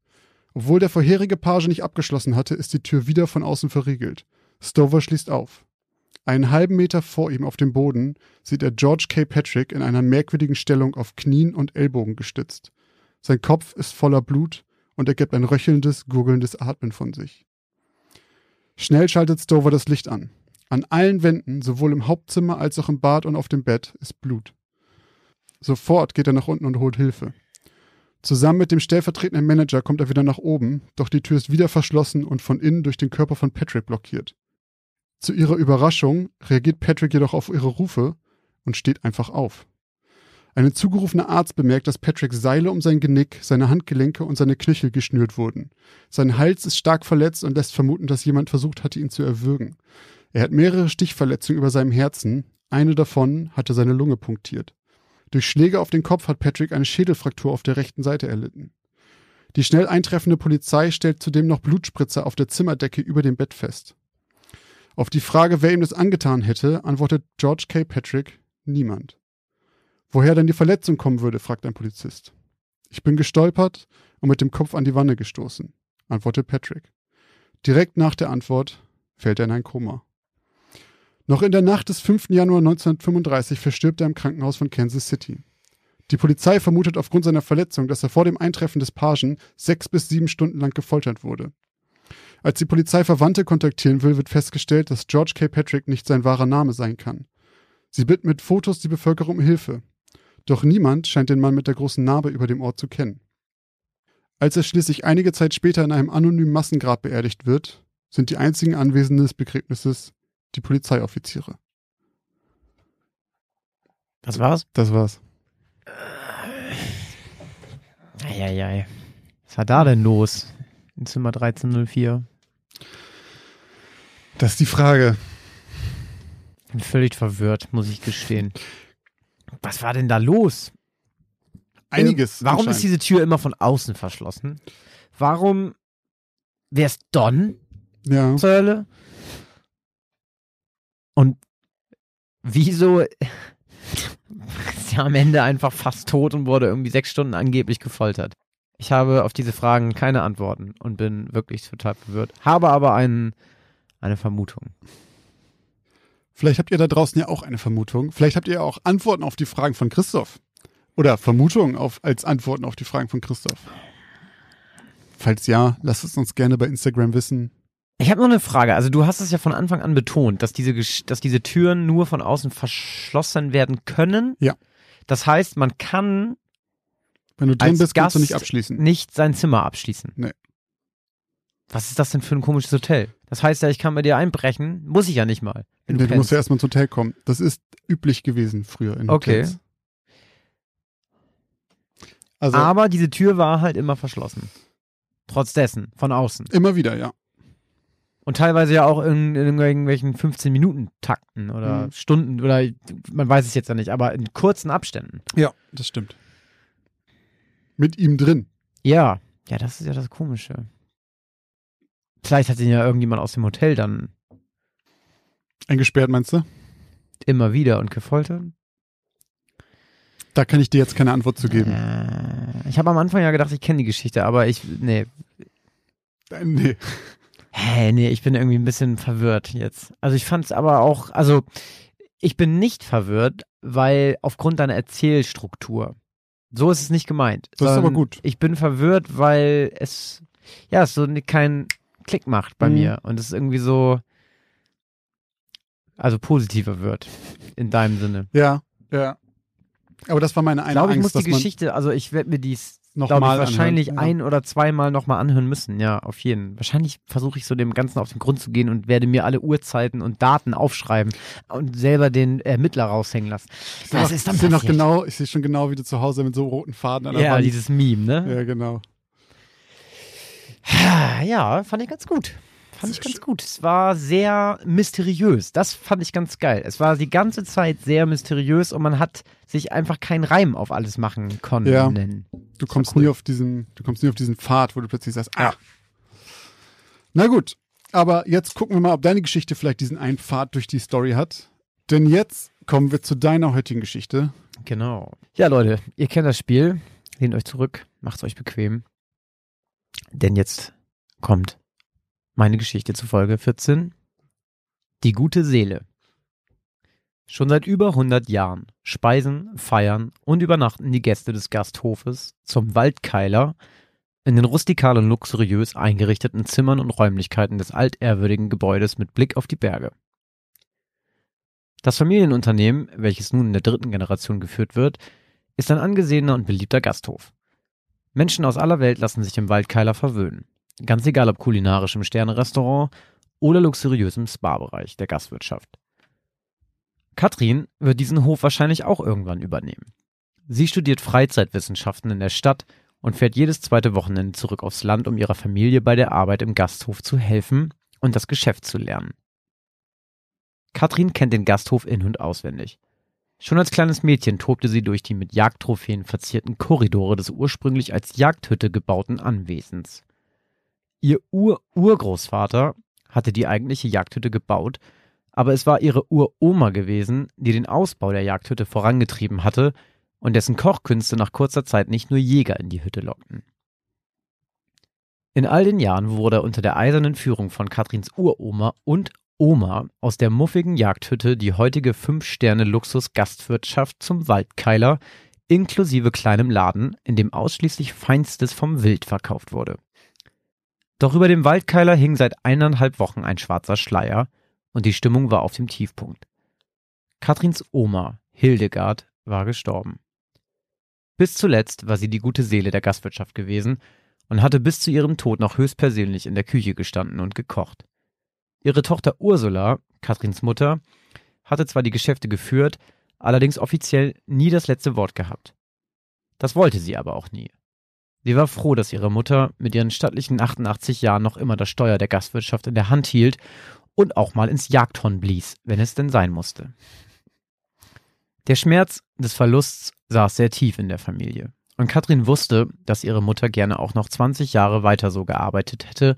Obwohl der vorherige Page nicht abgeschlossen hatte, ist die Tür wieder von außen verriegelt. Stover schließt auf. Einen halben Meter vor ihm auf dem Boden sieht er George K. Patrick in einer merkwürdigen Stellung auf Knien und Ellbogen gestützt. Sein Kopf ist voller Blut und er gibt ein röchelndes, gurgelndes Atmen von sich. Schnell schaltet Stover das Licht an. An allen Wänden, sowohl im Hauptzimmer als auch im Bad und auf dem Bett, ist Blut. Sofort geht er nach unten und holt Hilfe. Zusammen mit dem stellvertretenden Manager kommt er wieder nach oben, doch die Tür ist wieder verschlossen und von innen durch den Körper von Patrick blockiert. Zu ihrer Überraschung reagiert Patrick jedoch auf ihre Rufe und steht einfach auf. Ein zugerufener Arzt bemerkt, dass Patrick Seile um sein Genick, seine Handgelenke und seine Knöchel geschnürt wurden. Sein Hals ist stark verletzt und lässt vermuten, dass jemand versucht hatte, ihn zu erwürgen. Er hat mehrere Stichverletzungen über seinem Herzen, eine davon hatte seine Lunge punktiert. Durch Schläge auf den Kopf hat Patrick eine Schädelfraktur auf der rechten Seite erlitten. Die schnell eintreffende Polizei stellt zudem noch Blutspritzer auf der Zimmerdecke über dem Bett fest. Auf die Frage, wer ihm das angetan hätte, antwortet George K. Patrick niemand. Woher denn die Verletzung kommen würde, fragt ein Polizist. Ich bin gestolpert und mit dem Kopf an die Wanne gestoßen, antwortet Patrick. Direkt nach der Antwort fällt er in ein Koma. Noch in der Nacht des 5. Januar 1935 verstirbt er im Krankenhaus von Kansas City. Die Polizei vermutet aufgrund seiner Verletzung, dass er vor dem Eintreffen des Pagen sechs bis sieben Stunden lang gefoltert wurde. Als die Polizei Verwandte kontaktieren will, wird festgestellt, dass George K. Patrick nicht sein wahrer Name sein kann. Sie bitten mit Fotos die Bevölkerung um Hilfe. Doch niemand scheint den Mann mit der großen Narbe über dem Ort zu kennen. Als er schließlich einige Zeit später in einem anonymen Massengrab beerdigt wird, sind die einzigen Anwesenden des Begräbnisses die Polizeioffiziere. Das war's? Das war's. Eieiei. Was war da denn los? In Zimmer 1304. Das ist die Frage. Bin völlig verwirrt, muss ich gestehen. Was war denn da los? Einiges. Äh, warum ist diese Tür immer von außen verschlossen? Warum. Wer ist Don Ja. zur Hölle? Und wieso ist er am Ende einfach fast tot und wurde irgendwie sechs Stunden angeblich gefoltert? Ich habe auf diese Fragen keine Antworten und bin wirklich total verwirrt. Habe aber einen, eine Vermutung. Vielleicht habt ihr da draußen ja auch eine Vermutung. Vielleicht habt ihr auch Antworten auf die Fragen von Christoph. Oder Vermutungen auf, als Antworten auf die Fragen von Christoph. Falls ja, lasst es uns gerne bei Instagram wissen. Ich habe noch eine Frage. Also du hast es ja von Anfang an betont, dass diese, dass diese Türen nur von außen verschlossen werden können. Ja. Das heißt, man kann Wenn du drin Als bist, kannst du Gast nicht abschließen. nicht sein Zimmer abschließen. Nee. Was ist das denn für ein komisches Hotel? Das heißt ja, ich kann bei dir einbrechen. Muss ich ja nicht mal. Wenn Nee, du du musst ja erstmal ins Hotel kommen. Das ist üblich gewesen früher in Okay. Hotels. Also Aber diese Tür war halt immer verschlossen. Trotz dessen, von außen. immer wieder, ja. Und teilweise ja auch in, in irgendwelchen 15-Minuten-Takten oder Mhm. Stunden oder man weiß es jetzt ja nicht, aber in kurzen Abständen. Ja, das stimmt. Mit ihm drin. Ja, ja, das ist ja das Komische. Vielleicht hat ihn ja irgendjemand aus dem Hotel dann Eingesperrt, meinst du? immer wieder und gefoltert. Da kann ich dir jetzt keine Antwort zu geben. Äh, ich habe am Anfang ja gedacht, ich kenne die Geschichte, aber ich, nee. Äh, Nee. Hä, nee, ich bin irgendwie ein bisschen verwirrt jetzt. Also ich fand es aber auch, also ich bin nicht verwirrt, weil aufgrund deiner Erzählstruktur. So ist es nicht gemeint. Das ist aber gut. Ich bin verwirrt, weil es, ja, es so keinen Klick macht bei Mhm. mir und es irgendwie so, also positiver wird in deinem Sinne. Ja, ja. Aber das war meine Ich eine glaube, ich Angst, muss die Geschichte, also ich werde mir dies noch glaube ich, mal wahrscheinlich anhört. ein oder zweimal nochmal anhören müssen. Ja, auf jeden. Wahrscheinlich versuche ich so dem Ganzen auf den Grund zu gehen und werde mir alle Uhrzeiten und Daten aufschreiben und selber den Ermittler raushängen lassen. Ich sehe ist dann ich sehe noch passiert? genau, ich sehe schon genau, wie du zu Hause mit so roten Faden an der Ja, Wand. dieses Meme, ne? ja, genau. Ja, fand ich ganz gut. Fand ich ganz gut. Es war sehr mysteriös. Das fand ich ganz geil. Es war die ganze Zeit sehr mysteriös und man hat sich einfach keinen Reim auf alles machen können. Ja. Du kommst cool. nie auf diesen, du kommst nie auf diesen Pfad, wo du plötzlich sagst, ah. Na gut, aber jetzt gucken wir mal, ob deine Geschichte vielleicht diesen einen Pfad durch die Story hat. Denn jetzt kommen wir zu deiner heutigen Geschichte. Genau. Ja, Leute, ihr kennt das Spiel. Lehnt euch zurück, macht's euch bequem. Denn jetzt kommt meine Geschichte zu Folge 14. Die gute Seele. Schon seit über 100 Jahren speisen, feiern und übernachten die Gäste des Gasthofes zum Waldkeiler in den rustikal und luxuriös eingerichteten Zimmern und Räumlichkeiten des altehrwürdigen Gebäudes mit Blick auf die Berge. Das Familienunternehmen, welches nun in der dritten Generation geführt wird, ist ein angesehener und beliebter Gasthof. Menschen aus aller Welt lassen sich im Waldkeiler verwöhnen. Ganz egal ob kulinarisch im Sternerestaurant oder luxuriös im Spa-Bereich der Gastwirtschaft. Katrin wird diesen Hof wahrscheinlich auch irgendwann übernehmen. Sie studiert Freizeitwissenschaften in der Stadt und fährt jedes zweite Wochenende zurück aufs Land, um ihrer Familie bei der Arbeit im Gasthof zu helfen und das Geschäft zu lernen. Katrin kennt den Gasthof in- und auswendig. Schon als kleines Mädchen tobte sie durch die mit Jagdtrophäen verzierten Korridore des ursprünglich als Jagdhütte gebauten Anwesens. Ihr Ur-Urgroßvater hatte die eigentliche Jagdhütte gebaut, aber es war ihre Uroma gewesen, die den Ausbau der Jagdhütte vorangetrieben hatte und dessen Kochkünste nach kurzer Zeit nicht nur Jäger in die Hütte lockten. In all den Jahren wurde unter der eisernen Führung von Katrins Uroma und Oma aus der muffigen Jagdhütte die heutige Fünf-Sterne-Luxus-Gastwirtschaft zum Waldkeiler inklusive kleinem Laden, in dem ausschließlich Feinstes vom Wild verkauft wurde. Doch über dem Waldkeiler hing seit eineinhalb Wochen ein schwarzer Schleier und die Stimmung war auf dem Tiefpunkt. Katrins Oma, Hildegard, war gestorben. Bis zuletzt war sie die gute Seele der Gastwirtschaft gewesen und hatte bis zu ihrem Tod noch höchstpersönlich in der Küche gestanden und gekocht. Ihre Tochter Ursula, Katrins Mutter, hatte zwar die Geschäfte geführt, allerdings offiziell nie das letzte Wort gehabt. Das wollte sie aber auch nie. Sie war froh, dass ihre Mutter mit ihren stattlichen 88 Jahren noch immer das Steuer der Gastwirtschaft in der Hand hielt und auch mal ins Jagdhorn blies, wenn es denn sein musste. Der Schmerz des Verlusts saß sehr tief in der Familie. Und Katrin wusste, dass ihre Mutter gerne auch noch 20 Jahre weiter so gearbeitet hätte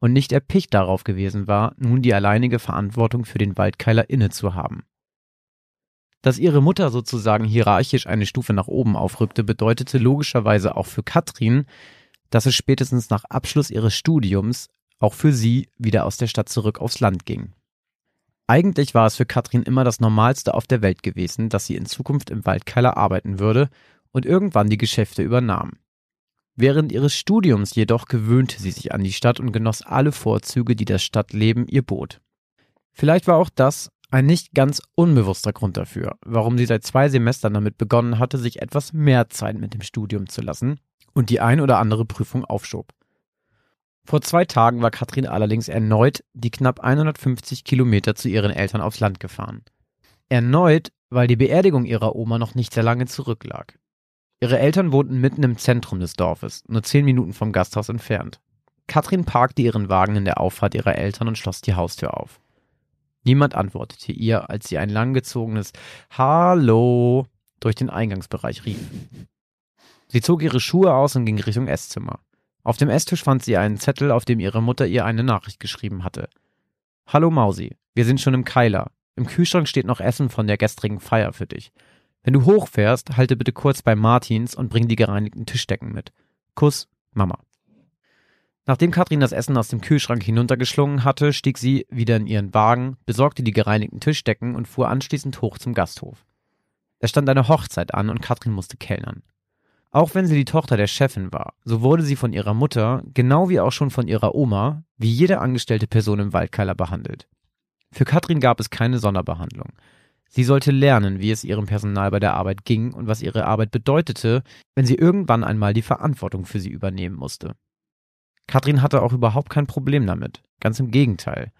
und nicht erpicht darauf gewesen war, nun die alleinige Verantwortung für den Waldkeiler inne zu haben. Dass ihre Mutter sozusagen hierarchisch eine Stufe nach oben aufrückte, bedeutete logischerweise auch für Katrin, dass es spätestens nach Abschluss ihres Studiums auch für sie wieder aus der Stadt zurück aufs Land ging. Eigentlich war es für Katrin immer das Normalste auf der Welt gewesen, dass sie in Zukunft im Waldkeiler arbeiten würde und irgendwann die Geschäfte übernahm. Während ihres Studiums jedoch gewöhnte sie sich an die Stadt und genoss alle Vorzüge, die das Stadtleben ihr bot. Vielleicht war auch das ein nicht ganz unbewusster Grund dafür, warum sie seit zwei Semestern damit begonnen hatte, sich etwas mehr Zeit mit dem Studium zu lassen und die ein oder andere Prüfung aufschob. Vor zwei Tagen war Katrin allerdings erneut die knapp 150 Kilometer zu ihren Eltern aufs Land gefahren. Erneut, weil die Beerdigung ihrer Oma noch nicht sehr lange zurücklag. Ihre Eltern wohnten mitten im Zentrum des Dorfes, nur zehn Minuten vom Gasthaus entfernt. Katrin parkte ihren Wagen in der Auffahrt ihrer Eltern und schloss die Haustür auf. Niemand antwortete ihr, als sie ein langgezogenes Hallo durch den Eingangsbereich rief. Sie zog ihre Schuhe aus und ging Richtung Esszimmer. Auf dem Esstisch fand sie einen Zettel, auf dem ihre Mutter ihr eine Nachricht geschrieben hatte. Hallo Mausi, wir sind schon im Keiler. Im Kühlschrank steht noch Essen von der gestrigen Feier für dich. Wenn du hochfährst, halte bitte kurz bei Martins und bring die gereinigten Tischdecken mit. Kuss, Mama. Nachdem Katrin das Essen aus dem Kühlschrank hinuntergeschlungen hatte, stieg sie wieder in ihren Wagen, besorgte die gereinigten Tischdecken und fuhr anschließend hoch zum Gasthof. Es stand eine Hochzeit an und Katrin musste kellnern. Auch wenn sie die Tochter der Chefin war, so wurde sie von ihrer Mutter, genau wie auch schon von ihrer Oma, wie jede angestellte Person im Waldkeiler behandelt. Für Katrin gab es keine Sonderbehandlung. Sie sollte lernen, wie es ihrem Personal bei der Arbeit ging und was ihre Arbeit bedeutete, wenn sie irgendwann einmal die Verantwortung für sie übernehmen musste. Katrin hatte auch überhaupt kein Problem damit. Ganz im Gegenteil.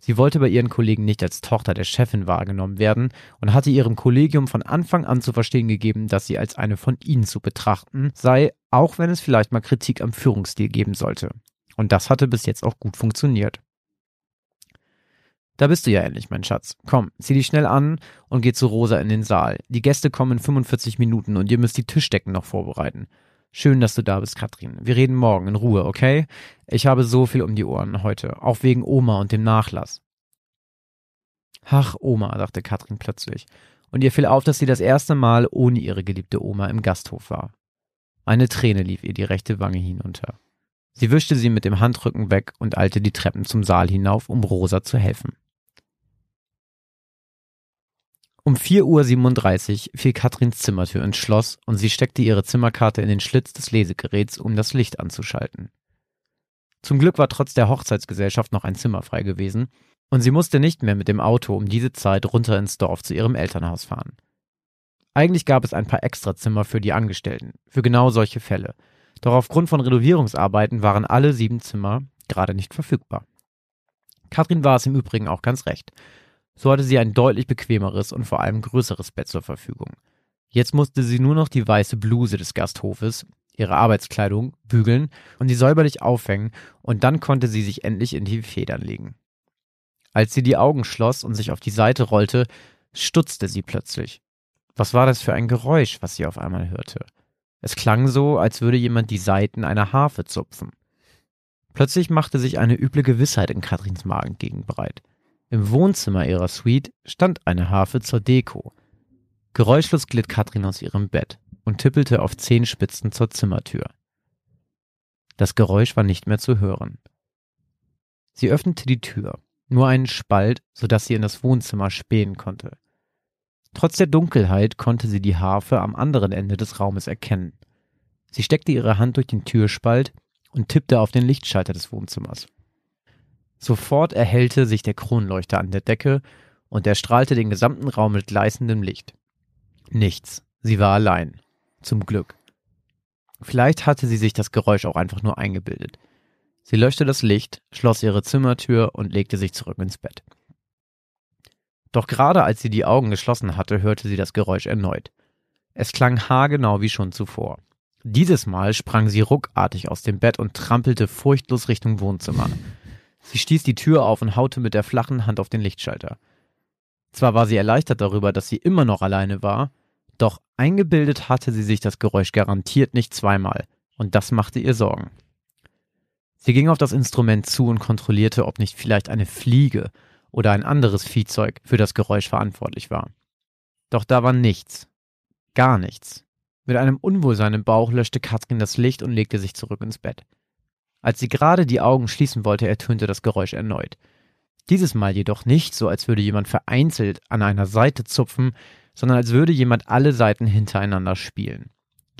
Sie wollte bei ihren Kollegen nicht als Tochter der Chefin wahrgenommen werden und hatte ihrem Kollegium von Anfang an zu verstehen gegeben, dass sie als eine von ihnen zu betrachten sei, auch wenn es vielleicht mal Kritik am Führungsstil geben sollte. Und das hatte bis jetzt auch gut funktioniert. Da bist du ja endlich, mein Schatz. Komm, zieh dich schnell an und geh zu Rosa in den Saal. Die Gäste kommen in 45 Minuten und ihr müsst die Tischdecken noch vorbereiten. Schön, dass du da bist, Katrin. Wir reden morgen in Ruhe, okay? Ich habe so viel um die Ohren heute, auch wegen Oma und dem Nachlass. Ach, Oma, dachte Katrin plötzlich, und ihr fiel auf, dass sie das erste Mal ohne ihre geliebte Oma im Gasthof war. Eine Träne lief ihr die rechte Wange hinunter. Sie wischte sie mit dem Handrücken weg und eilte die Treppen zum Saal hinauf, um Rosa zu helfen. Um 4.37 Uhr fiel Katrins Zimmertür ins Schloss und sie steckte ihre Zimmerkarte in den Schlitz des Lesegeräts, um das Licht anzuschalten. Zum Glück war trotz der Hochzeitsgesellschaft noch ein Zimmer frei gewesen und sie musste nicht mehr mit dem Auto um diese Zeit runter ins Dorf zu ihrem Elternhaus fahren. Eigentlich gab es ein paar Extrazimmer für die Angestellten, für genau solche Fälle. Doch aufgrund von Renovierungsarbeiten waren alle sieben Zimmer gerade nicht verfügbar. Katrin war es im Übrigen auch ganz recht. So hatte sie ein deutlich bequemeres und vor allem größeres Bett zur Verfügung. Jetzt musste sie nur noch die weiße Bluse des Gasthofes, ihre Arbeitskleidung, bügeln und die säuberlich aufhängen, und dann konnte sie sich endlich in die Federn legen. Als sie die Augen schloss und sich auf die Seite rollte, stutzte sie plötzlich. Was war das für ein Geräusch, was sie auf einmal hörte? Es klang so, als würde jemand die Saiten einer Harfe zupfen. Plötzlich machte sich eine üble Gewissheit in Katrins Magengegend breit. Im Wohnzimmer ihrer Suite stand eine Harfe zur Deko. Geräuschlos glitt Katrin aus ihrem Bett und tippelte auf Zehenspitzen zur Zimmertür. Das Geräusch war nicht mehr zu hören. Sie öffnete die Tür, nur einen Spalt, so dass sie in das Wohnzimmer spähen konnte. Trotz der Dunkelheit konnte sie die Harfe am anderen Ende des Raumes erkennen. Sie steckte ihre Hand durch den Türspalt und tippte auf den Lichtschalter des Wohnzimmers. Sofort erhellte sich der Kronleuchter an der Decke und er strahlte den gesamten Raum mit gleißendem Licht. Nichts. Sie war allein. Zum Glück. Vielleicht hatte sie sich das Geräusch auch einfach nur eingebildet. Sie löschte das Licht, schloss ihre Zimmertür und legte sich zurück ins Bett. Doch gerade als sie die Augen geschlossen hatte, hörte sie das Geräusch erneut. Es klang haargenau wie schon zuvor. Dieses Mal sprang sie ruckartig aus dem Bett und trampelte furchtlos Richtung Wohnzimmer. Sie stieß die Tür auf und haute mit der flachen Hand auf den Lichtschalter. Zwar war sie erleichtert darüber, dass sie immer noch alleine war, doch eingebildet hatte sie sich das Geräusch garantiert nicht zweimal, und das machte ihr Sorgen. Sie ging auf das Instrument zu und kontrollierte, ob nicht vielleicht eine Fliege oder ein anderes Viehzeug für das Geräusch verantwortlich war. Doch da war nichts. Gar nichts. Mit einem Unwohlsein im Bauch löschte Katrin das Licht und legte sich zurück ins Bett. Als sie gerade die Augen schließen wollte, ertönte das Geräusch erneut. Dieses Mal jedoch nicht so, als würde jemand vereinzelt an einer Seite zupfen, sondern als würde jemand alle Seiten hintereinander spielen.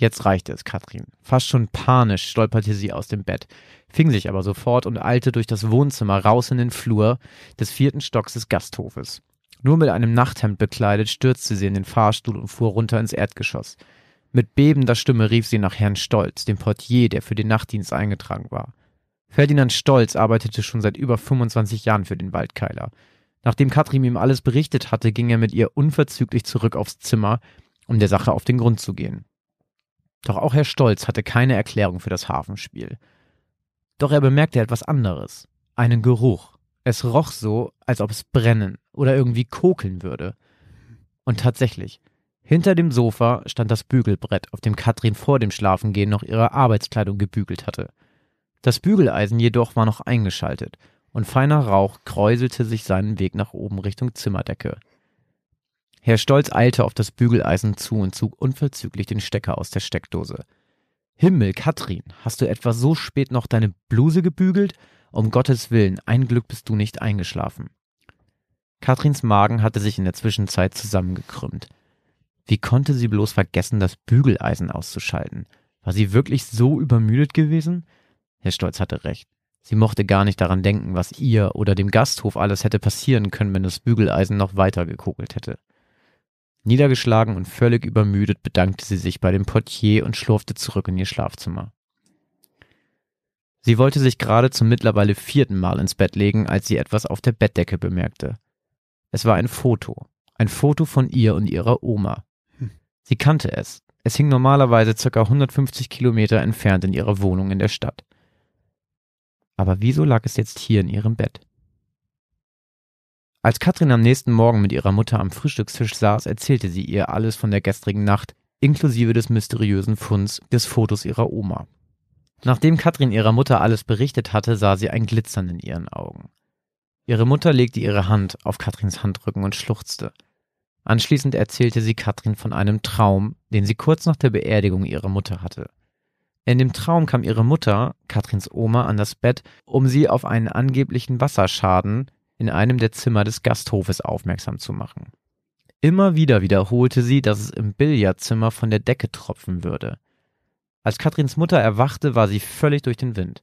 Jetzt reichte es Katrin. Fast schon panisch stolperte sie aus dem Bett, fing sich aber sofort und eilte durch das Wohnzimmer raus in den Flur des vierten Stocks des Gasthofes. Nur mit einem Nachthemd bekleidet stürzte sie in den Fahrstuhl und fuhr runter ins Erdgeschoss. Mit bebender Stimme rief sie nach Herrn Stolz, dem Portier, der für den Nachtdienst eingetragen war. Ferdinand Stolz arbeitete schon seit über 25 Jahren für den Waldkeiler. Nachdem Katrin ihm alles berichtet hatte, ging er mit ihr unverzüglich zurück aufs Zimmer, um der Sache auf den Grund zu gehen. Doch auch Herr Stolz hatte keine Erklärung für das Hafenspiel. Doch er bemerkte etwas anderes. Einen Geruch. Es roch so, als ob es brennen oder irgendwie kokeln würde. Und tatsächlich, hinter dem Sofa stand das Bügelbrett, auf dem Katrin vor dem Schlafengehen noch ihre Arbeitskleidung gebügelt hatte. Das Bügeleisen jedoch war noch eingeschaltet, und feiner Rauch kräuselte sich seinen Weg nach oben Richtung Zimmerdecke. Herr Stolz eilte auf das Bügeleisen zu und zog unverzüglich den Stecker aus der Steckdose. Himmel, Katrin, hast du etwa so spät noch deine Bluse gebügelt? Um Gottes Willen, ein Glück bist du nicht eingeschlafen. Katrins Magen hatte sich in der Zwischenzeit zusammengekrümmt. Wie konnte sie bloß vergessen, das Bügeleisen auszuschalten? War sie wirklich so übermüdet gewesen? Herr Stolz hatte recht. Sie mochte gar nicht daran denken, was ihr oder dem Gasthof alles hätte passieren können, wenn das Bügeleisen noch weiter gekokelt hätte. Niedergeschlagen und völlig übermüdet bedankte sie sich bei dem Portier und schlurfte zurück in ihr Schlafzimmer. Sie wollte sich gerade zum mittlerweile vierten Mal ins Bett legen, als sie etwas auf der Bettdecke bemerkte. Es war ein Foto. Ein Foto von ihr und ihrer Oma. Sie kannte es. Es hing normalerweise ca. 150 Kilometer entfernt in ihrer Wohnung in der Stadt. Aber wieso lag es jetzt hier in ihrem Bett? Als Katrin am nächsten Morgen mit ihrer Mutter am Frühstückstisch saß, erzählte sie ihr alles von der gestrigen Nacht, inklusive des mysteriösen Funds des Fotos ihrer Oma. Nachdem Katrin ihrer Mutter alles berichtet hatte, sah sie ein Glitzern in ihren Augen. Ihre Mutter legte ihre Hand auf Katrins Handrücken und schluchzte. Anschließend erzählte sie Katrin von einem Traum, den sie kurz nach der Beerdigung ihrer Mutter hatte. In dem Traum kam ihre Mutter, Katrins Oma, an das Bett, um sie auf einen angeblichen Wasserschaden in einem der Zimmer des Gasthofes aufmerksam zu machen. Immer wieder wiederholte sie, dass es im Billardzimmer von der Decke tropfen würde. Als Katrins Mutter erwachte, war sie völlig durch den Wind.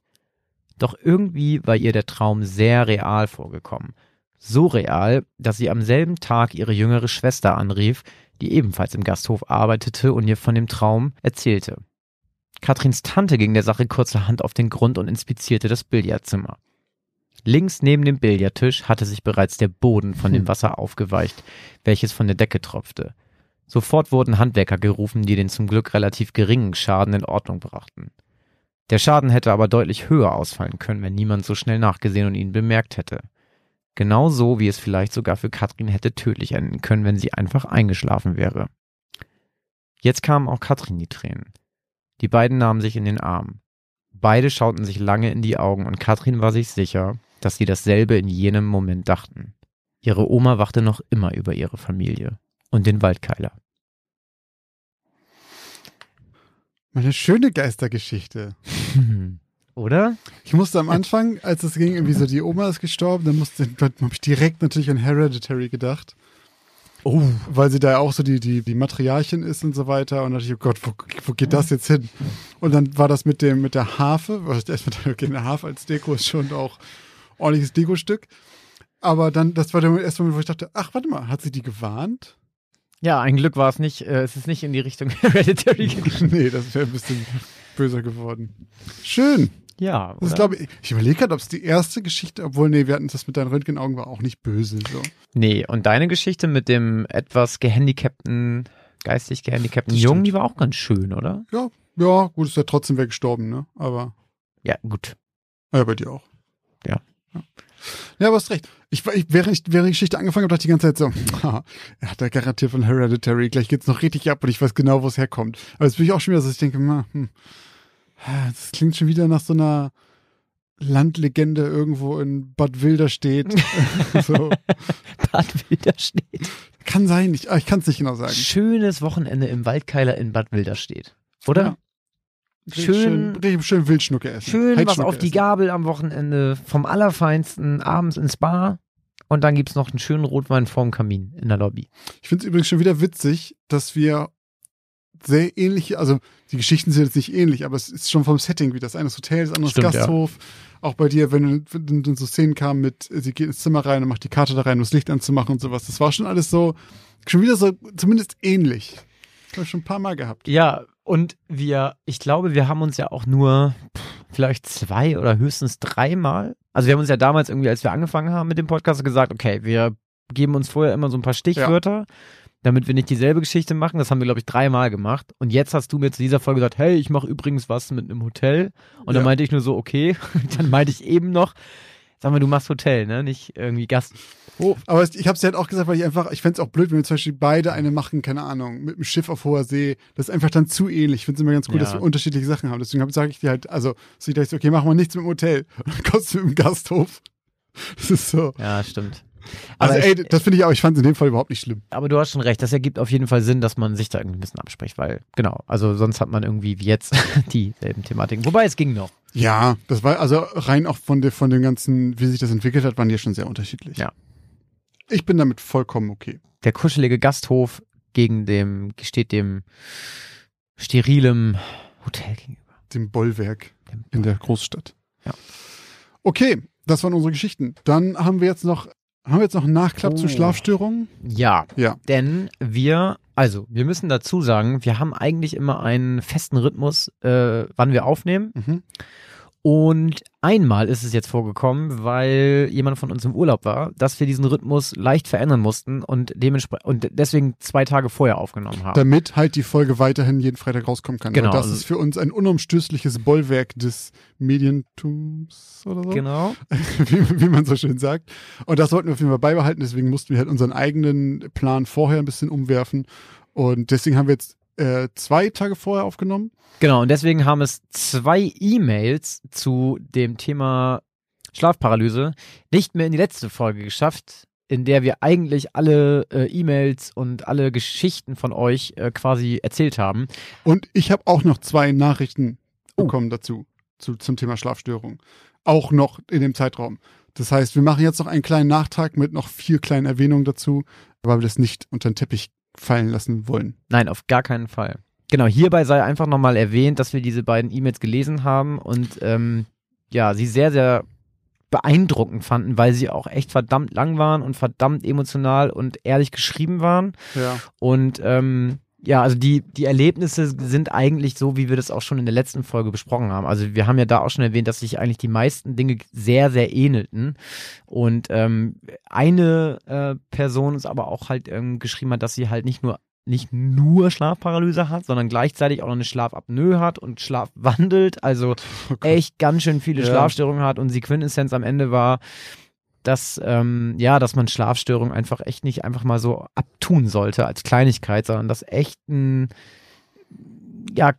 Doch irgendwie war ihr der Traum sehr real vorgekommen. So real, dass sie am selben Tag ihre jüngere Schwester anrief, die ebenfalls im Gasthof arbeitete und ihr von dem Traum erzählte. Katrins Tante ging der Sache kurzerhand auf den Grund und inspizierte das Billardzimmer. Links neben dem Billardtisch hatte sich bereits der Boden von dem hm. Wasser aufgeweicht, welches von der Decke tropfte. Sofort wurden Handwerker gerufen, die den zum Glück relativ geringen Schaden in Ordnung brachten. Der Schaden hätte aber deutlich höher ausfallen können, wenn niemand so schnell nachgesehen und ihn bemerkt hätte. Genauso wie es vielleicht sogar für Katrin hätte tödlich enden können, wenn sie einfach eingeschlafen wäre. Jetzt kamen auch Katrin die Tränen. Die beiden nahmen sich in den Arm. Beide schauten sich lange in die Augen und Katrin war sich sicher, dass sie dasselbe in jenem Moment dachten. Ihre Oma wachte noch immer über ihre Familie und den Waldkeiler. Eine schöne Geistergeschichte. Oder? Ich musste am Anfang, als es ging, irgendwie so, die Oma ist gestorben, dann musste, dann habe ich direkt natürlich an Hereditary gedacht. Oh. Weil sie da ja auch so die, die, die Matriarchin ist und so weiter. Und da dachte ich, oh Gott, wo, wo geht das jetzt hin? Und dann war das mit dem, mit der Harfe, okay, eine Harfe als Deko ist schon auch ordentliches Dekostück. Aber dann, das war der erste Moment, wo ich dachte, ach, warte mal, hat sie die gewarnt? Ja, ein Glück war es nicht, äh, es ist nicht in die Richtung Hereditary gegangen. nee, das wäre ein bisschen böser geworden. Schön. Ja, Das ist, glaube ich, ich überlege gerade, ob es die erste Geschichte, obwohl, nee, wir hatten das mit deinen Röntgenaugen, war auch nicht böse. So. Nee, und deine Geschichte mit dem etwas gehandicapten, geistig gehandicapten Das Jungen, stimmt. die war auch ganz schön, oder? Ja, ja, gut, ist ja trotzdem weggestorben, ne? Aber, Ja, gut. ja, bei dir auch. Ja. Ja, ja aber hast recht. Ich, war- ich, während, ich, während die Geschichte angefangen habe, dachte ich die ganze Zeit so, haha, er hat da garantiert von Hereditary, gleich geht's noch richtig ab und ich weiß genau, wo es herkommt. Aber jetzt bin ich auch schon wieder so, dass ich denke, hm, das klingt schon wieder nach so einer Landlegende irgendwo in Bad Wilderstedt. so. Bad Wilderstedt. Kann sein, ich, ah, ich kann es nicht genau sagen. Schönes Wochenende im Waldkeiler in Bad Wilderstedt. Oder? Ja. Richtig Schön- schön, richtig schön Wildschnucke essen. Schön was auf die. Gabel am Wochenende, vom Allerfeinsten, abends ins Bar. Und dann gibt's noch einen schönen Rotwein vorm Kamin in der Lobby. Ich finde es übrigens schon wieder witzig, dass wir sehr ähnliche, also die Geschichten sind jetzt nicht ähnlich, aber es ist schon vom Setting wie das eine ist Hotel, das andere Stimmt, ja. Gasthof. Auch bei dir, wenn, wenn dann so Szenen kamen mit, sie geht ins Zimmer rein und macht die Karte da rein, um das Licht anzumachen und sowas. Das war schon alles so, schon wieder so, zumindest ähnlich. Das habe ich schon ein paar Mal gehabt. Ja, und wir, ich glaube, wir haben uns ja auch nur pff, vielleicht zwei oder höchstens dreimal. Also wir haben uns ja damals irgendwie, als wir angefangen haben mit dem Podcast, gesagt, okay, wir geben uns vorher immer so ein paar Stichwörter, damit wir nicht dieselbe Geschichte machen. Das haben wir, glaube ich, dreimal gemacht. Und jetzt hast du mir zu dieser Folge gesagt, hey, ich mache übrigens was mit einem Hotel. Und dann Ja. meinte ich nur so, okay. dann meinte ich eben noch, sag mal, du machst Hotel, ne? Nicht irgendwie Gast. Oh, Aber ich habe es ja halt auch gesagt, weil ich einfach, ich fände es auch blöd, wenn wir zum Beispiel beide eine machen, keine Ahnung, mit einem Schiff auf hoher See. Das ist einfach dann zu ähnlich. Ich finde es immer ganz cool, Ja. dass wir unterschiedliche Sachen haben. Deswegen sage ich dir halt, also, so ich dachte, okay, machen wir nichts mit dem Hotel. Und dann kommst du mit dem Gasthof. Das ist so. ja, stimmt. Also, Aber ey, ich- das finde ich auch, ich fand es in dem Fall überhaupt nicht schlimm. Aber du hast schon recht, das ergibt auf jeden Fall Sinn, dass man sich da irgendwie ein bisschen abspricht, weil, genau, also sonst hat man irgendwie wie jetzt dieselben Thematiken. Wobei es ging noch. Ja, das war, also rein auch von, de, von dem ganzen, wie sich das entwickelt hat, waren die schon sehr unterschiedlich. Ja. Ich bin damit vollkommen okay. Der kuschelige Gasthof gegen dem, steht dem sterilem Hotel gegenüber. Dem Bollwerk Dem- in der Großstadt. Ja. Okay, das waren unsere Geschichten. Dann haben wir jetzt noch, haben wir jetzt noch einen Nachklapp zu Oh. Schlafstörungen? Ja, Ja. denn wir, also wir müssen dazu sagen, wir haben eigentlich immer einen festen Rhythmus, äh, wann wir aufnehmen. Mhm. Und einmal ist es jetzt vorgekommen, weil jemand von uns im Urlaub war, dass wir diesen Rhythmus leicht verändern mussten und dementsprechend und deswegen zwei Tage vorher aufgenommen haben. Damit halt die Folge weiterhin jeden Freitag rauskommen kann. Genau. Und das ist für uns ein unumstößliches Bollwerk des Medientums oder so. Genau. wie, wie man so schön sagt. Und das wollten wir auf jeden Fall beibehalten, deswegen mussten wir halt unseren eigenen Plan vorher ein bisschen umwerfen. Und deswegen haben wir jetzt äh, zwei Tage vorher aufgenommen. Genau, und deswegen haben es zwei E-Mails zu dem Thema Schlafparalyse nicht mehr in die letzte Folge geschafft, in der wir eigentlich alle äh, E-Mails und alle Geschichten von euch äh, quasi erzählt haben. Und ich habe auch noch zwei Nachrichten Oh. bekommen dazu, zu, zum Thema Schlafstörung. Auch noch in dem Zeitraum. Das heißt, wir machen jetzt noch einen kleinen Nachtrag mit noch vier kleinen Erwähnungen dazu, weil wir das nicht unter den Teppich fallen lassen wollen. Nein, auf gar keinen Fall. Genau, hierbei sei einfach nochmal erwähnt, dass wir diese beiden E-Mails gelesen haben und ähm, ja, sie sehr, sehr beeindruckend fanden, weil sie auch echt verdammt lang waren und verdammt emotional und ehrlich geschrieben waren. Ja. Und ähm, ja, also die, die Erlebnisse sind eigentlich so, wie wir das auch schon in der letzten Folge besprochen haben. Also wir haben ja da auch schon erwähnt, dass sich eigentlich die meisten Dinge sehr, sehr ähnelten. Und ähm, eine äh, Person uns aber auch halt ähm, geschrieben hat, dass sie halt nicht nur nicht nur Schlafparalyse hat, sondern gleichzeitig auch noch eine Schlafapnoe hat und schlafwandelt, also Oh echt ganz schön viele Ja. Schlafstörungen hat und die Quintessenz am Ende war, dass ähm, ja, dass man Schlafstörungen einfach echt nicht einfach mal so abtun sollte als Kleinigkeit, sondern dass echt ein ja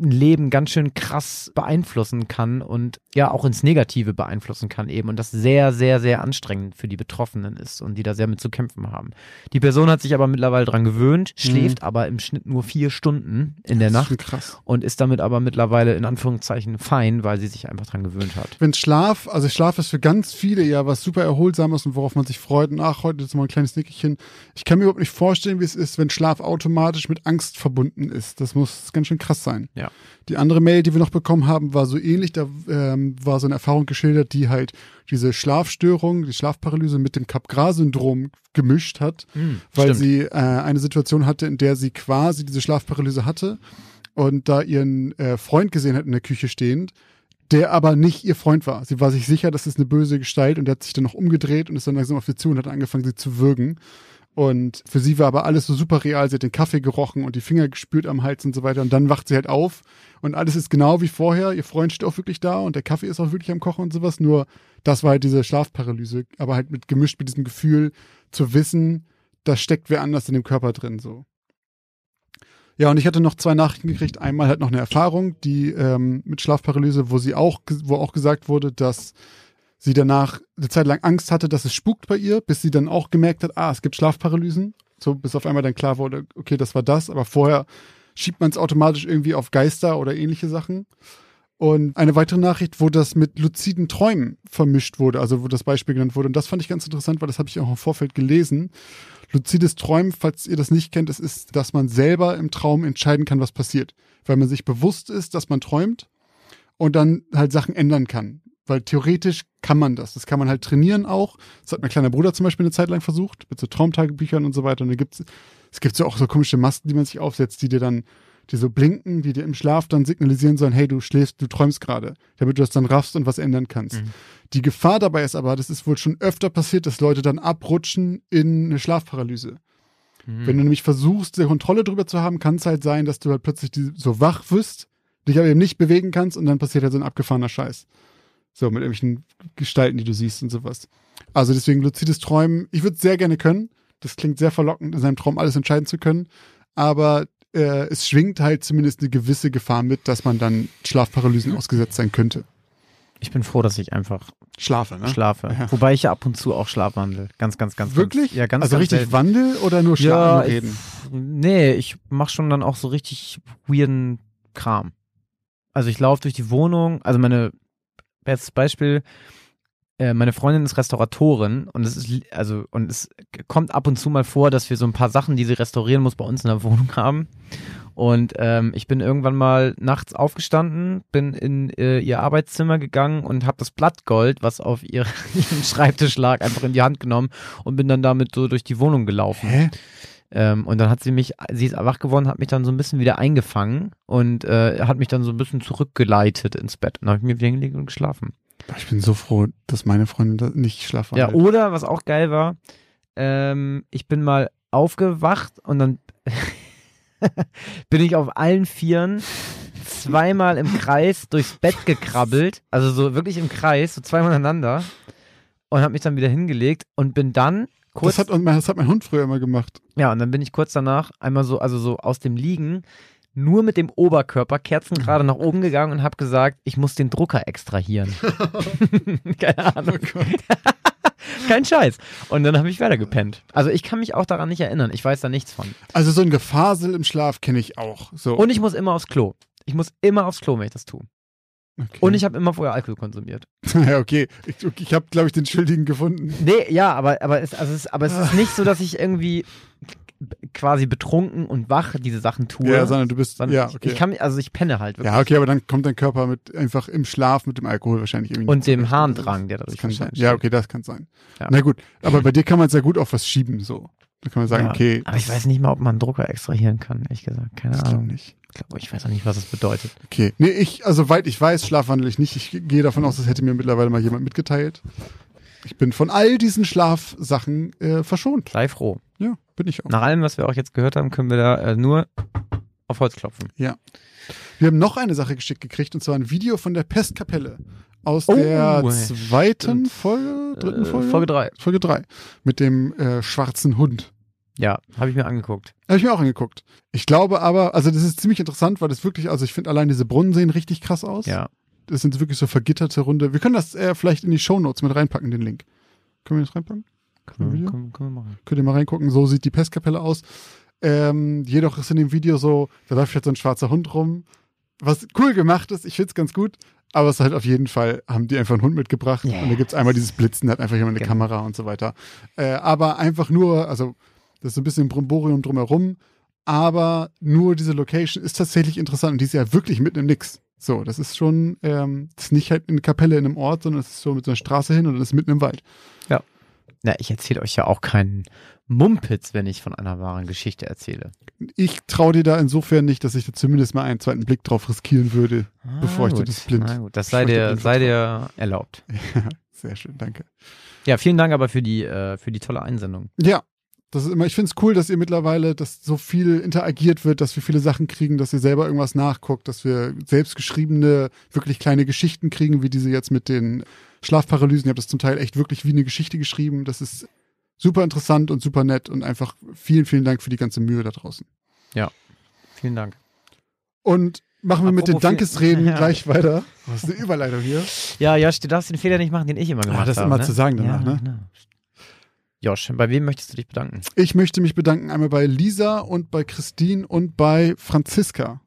Leben ganz schön krass beeinflussen kann und ja auch ins Negative beeinflussen kann eben und das sehr, sehr, sehr anstrengend für die Betroffenen ist und die da sehr mit zu kämpfen haben. Die Person hat sich aber mittlerweile dran gewöhnt, schläft aber im Schnitt nur vier Stunden in der Mhm. Das ist Nacht schon krass. und ist damit aber mittlerweile in Anführungszeichen fein, weil sie sich einfach dran gewöhnt hat. Wenn Schlaf, also Schlaf ist für ganz viele ja was super Erholsames und worauf man sich freut. Und ach, heute ist mal ein kleines Nickerchen. Ich kann mir überhaupt nicht vorstellen, wie es ist, wenn Schlaf automatisch mit Angst verbunden ist. Das muss ganz schön krass sein. Ja. Die andere Mail, die wir noch bekommen haben, war so ähnlich. Da ähm, war so eine Erfahrung geschildert, die halt diese Schlafstörung, die Schlafparalyse mit dem Capgras-Syndrom gemischt hat, weil stimmt. sie äh, eine Situation hatte, in der sie quasi diese Schlafparalyse hatte und da ihren äh, Freund gesehen hat in der Küche stehend, der aber nicht ihr Freund war. Sie war sich sicher, das ist eine böse Gestalt und der hat sich dann noch umgedreht und ist dann langsam auf sie zu und hat angefangen, sie zu würgen. Und für sie war aber alles so super real. Sie hat den Kaffee gerochen und die Finger gespürt am Hals und so weiter. Und dann wacht sie halt auf und alles ist genau wie vorher. Ihr Freund steht auch wirklich da und der Kaffee ist auch wirklich am Kochen und sowas. Nur das war halt diese Schlafparalyse, aber halt mit gemischt mit diesem Gefühl zu wissen, da steckt wer anders in dem Körper drin so. Ja, und ich hatte noch zwei Nachrichten gekriegt. Einmal halt noch eine Erfahrung, die ähm, mit Schlafparalyse, wo sie auch, wo auch gesagt wurde, dass sie danach eine Zeit lang Angst hatte, dass es spukt bei ihr, bis sie dann auch gemerkt hat, ah, es gibt Schlafparalysen. So, bis auf einmal dann klar wurde, okay, das war das, aber vorher schiebt man es automatisch irgendwie auf Geister oder ähnliche Sachen. Und eine weitere Nachricht, wo das mit luziden Träumen vermischt wurde, also wo das Beispiel genannt wurde. Und das fand ich ganz interessant, weil das habe ich auch im Vorfeld gelesen. Luzides Träumen, falls ihr das nicht kennt, es ist, dass man selber im Traum entscheiden kann, was passiert. Weil man sich bewusst ist, dass man träumt und dann halt Sachen ändern kann. Weil theoretisch kann man das. Das kann man halt trainieren auch. Das hat mein kleiner Bruder zum Beispiel eine Zeit lang versucht, mit so Traumtagebüchern und so weiter. Und da gibt's, es gibt so auch so komische Masken, die man sich aufsetzt, die dir dann, die so blinken, die dir im Schlaf dann signalisieren sollen, hey, du schläfst, du träumst gerade, damit du das dann raffst und was ändern kannst. Mhm. Die Gefahr dabei ist aber, das ist wohl schon öfter passiert, dass Leute dann abrutschen in eine Schlafparalyse. Mhm. Wenn du nämlich versuchst, die Kontrolle drüber zu haben, kann es halt sein, dass du halt plötzlich so wach wirst, dich aber eben nicht bewegen kannst und dann passiert halt so ein abgefahrener Scheiß. So, mit irgendwelchen Gestalten, die du siehst und sowas. Also deswegen luzides Träumen, ich würde es sehr gerne können. Das klingt sehr verlockend, in seinem Traum alles entscheiden zu können. Aber äh, es schwingt halt zumindest eine gewisse Gefahr mit, dass man dann Schlafparalysen ausgesetzt sein könnte. Ich bin froh, dass ich einfach Schlafe, ne? schlafe. Ja. Wobei ich ja ab und zu auch schlafwandel. Ganz, ganz, ganz. Wirklich? Ganz, ja, ganz, also ganz richtig selten. Wandel oder nur Ja, schlafen ich- reden? Nee, ich mach schon dann auch so richtig weirden Kram. Also ich laufe durch die Wohnung, also meine, bestes Beispiel, äh, meine Freundin ist Restauratorin und es ist, also, und es kommt ab und zu mal vor, dass wir so ein paar Sachen, die sie restaurieren muss, bei uns in der Wohnung haben. Und ähm, ich bin irgendwann mal nachts aufgestanden, bin in äh, ihr Arbeitszimmer gegangen und habe das Blattgold, was auf ihr, ihrem Schreibtisch lag, einfach in die Hand genommen und bin dann damit so durch die Wohnung gelaufen. Hä? Ähm, und dann hat sie mich, sie ist wach geworden, hat mich dann so ein bisschen wieder eingefangen und äh, hat mich dann so ein bisschen zurückgeleitet ins Bett. Und dann habe ich mir wieder hingelegt und geschlafen. Ich bin so froh, dass meine Freundin nicht schlafen Ja, oder was auch geil war, ähm, ich bin mal aufgewacht und dann bin ich auf allen Vieren zweimal im Kreis durchs Bett gekrabbelt, also so wirklich im Kreis, so zweimal aneinander und habe mich dann wieder hingelegt und bin dann kurz Das hat, das hat mein Hund früher immer gemacht. Ja, und dann bin ich kurz danach einmal so, also so aus dem Liegen, nur mit dem Oberkörper, Kerzen gerade nach oben gegangen und habe gesagt, ich muss den Drucker extrahieren. Keine Ahnung. Kein Scheiß. Und dann habe ich weiter gepennt. Also ich kann mich auch daran nicht erinnern. Ich weiß da nichts von. Also so ein Gefasel im Schlaf kenne ich auch. So. Und ich muss immer aufs Klo. Ich muss immer aufs Klo, wenn ich das tue. Okay. Und ich habe immer vorher Alkohol konsumiert. ja, okay. Ich, ich habe, glaube ich, den Schuldigen gefunden. Nee, ja, aber, aber, es, also es, aber es ist nicht so, dass ich irgendwie quasi betrunken und wach diese Sachen tue. Ja, sondern du bist. sondern Ja, okay. ich kann, also ich penne halt wirklich. ja, okay, aber dann kommt dein Körper mit einfach im Schlaf mit dem Alkohol wahrscheinlich irgendwie. Und dem. Harndrang, der Das dadurch kann sein. Ja, okay, das kann sein. Ja. Na gut, aber bei dir kann man es ja gut auf was schieben, so. Da kann man sagen, Ja, okay. Aber ich das- weiß nicht mal, ob man einen Drucker extrahieren kann, ehrlich gesagt. Keine Ahnung. nicht. Ich, glaub, ich weiß auch nicht, was das bedeutet. Okay. Nee, ich, also weit ich weiß, schlafwandel ich nicht. Ich gehe davon aus, das hätte mir mittlerweile mal jemand mitgeteilt. Ich bin von all diesen Schlafsachen äh, verschont. Sei froh. Ja. bin ich auch. Nach allem, was wir auch jetzt gehört haben, können wir da äh, nur auf Holz klopfen. Wir haben noch eine Sache geschickt gekriegt und zwar ein Video von der Pestkapelle aus Oh, der ey. zweiten Folge, dritten Äh, Folge? Folge 3. Folge 3 mit dem äh, schwarzen Hund. Ja, habe ich mir angeguckt. Habe ich mir auch angeguckt. Ich glaube aber, also das ist ziemlich interessant, weil das wirklich, also ich finde allein diese Brunnen sehen richtig krass aus. Ja. Das sind wirklich so vergitterte Runde. Wir können das äh, vielleicht in die Shownotes mit reinpacken, den Link. Können wir das reinpacken? Können wir, können, können wir machen. Könnt ihr mal reingucken, so sieht die Pestkapelle aus. Ähm, jedoch ist in dem Video so, da läuft jetzt so ein schwarzer Hund rum. Was cool gemacht ist, ich find's ganz gut, aber es ist halt auf jeden Fall, haben die einfach einen Hund mitgebracht Yes. und da gibt's einmal dieses Blitzen, da hat einfach jemand eine Genau. Kamera und so weiter. Äh, aber einfach nur, also das ist ein bisschen Brimborium drumherum, aber nur diese Location ist tatsächlich interessant und die ist ja wirklich mitten im Nix. So, das ist schon, ähm, das ist nicht halt eine Kapelle in einem Ort, sondern es ist so mit so einer Straße hin und das ist mitten im Wald. Na, ich erzähle euch ja auch keinen Mumpitz, wenn ich von einer wahren Geschichte erzähle. ich traue dir da insofern nicht, dass ich da zumindest mal einen zweiten Blick drauf riskieren würde. Bevor ich dir gut. das blind- Na gut, das sei dir sei dir erlaubt. Sehr schön, danke. Ja, vielen Dank aber für die, äh, für die tolle Einsendung. Ja, das ist immer, ich finde es cool, dass ihr mittlerweile, dass so viel interagiert wird, dass wir viele Sachen kriegen, dass ihr selber irgendwas nachguckt, dass wir selbst geschriebene, wirklich kleine Geschichten kriegen, wie diese jetzt mit den Schlafparalysen. Ihr habt das zum Teil echt wirklich wie eine Geschichte geschrieben. Das ist super interessant und super nett und einfach vielen, vielen Dank für die ganze Mühe da draußen. Vielen Dank. Und machen wir mit den Apropos Dankesreden Ja. gleich weiter. Was ist eine Überleitung hier? Ja, Josh, du darfst den Fehler nicht machen, den ich immer gemacht habe. das immer ne? zu sagen danach, ja, ne? Josh, bei wem möchtest du dich bedanken? Ich möchte mich bedanken einmal bei Lisa und bei Christine und bei Franziska.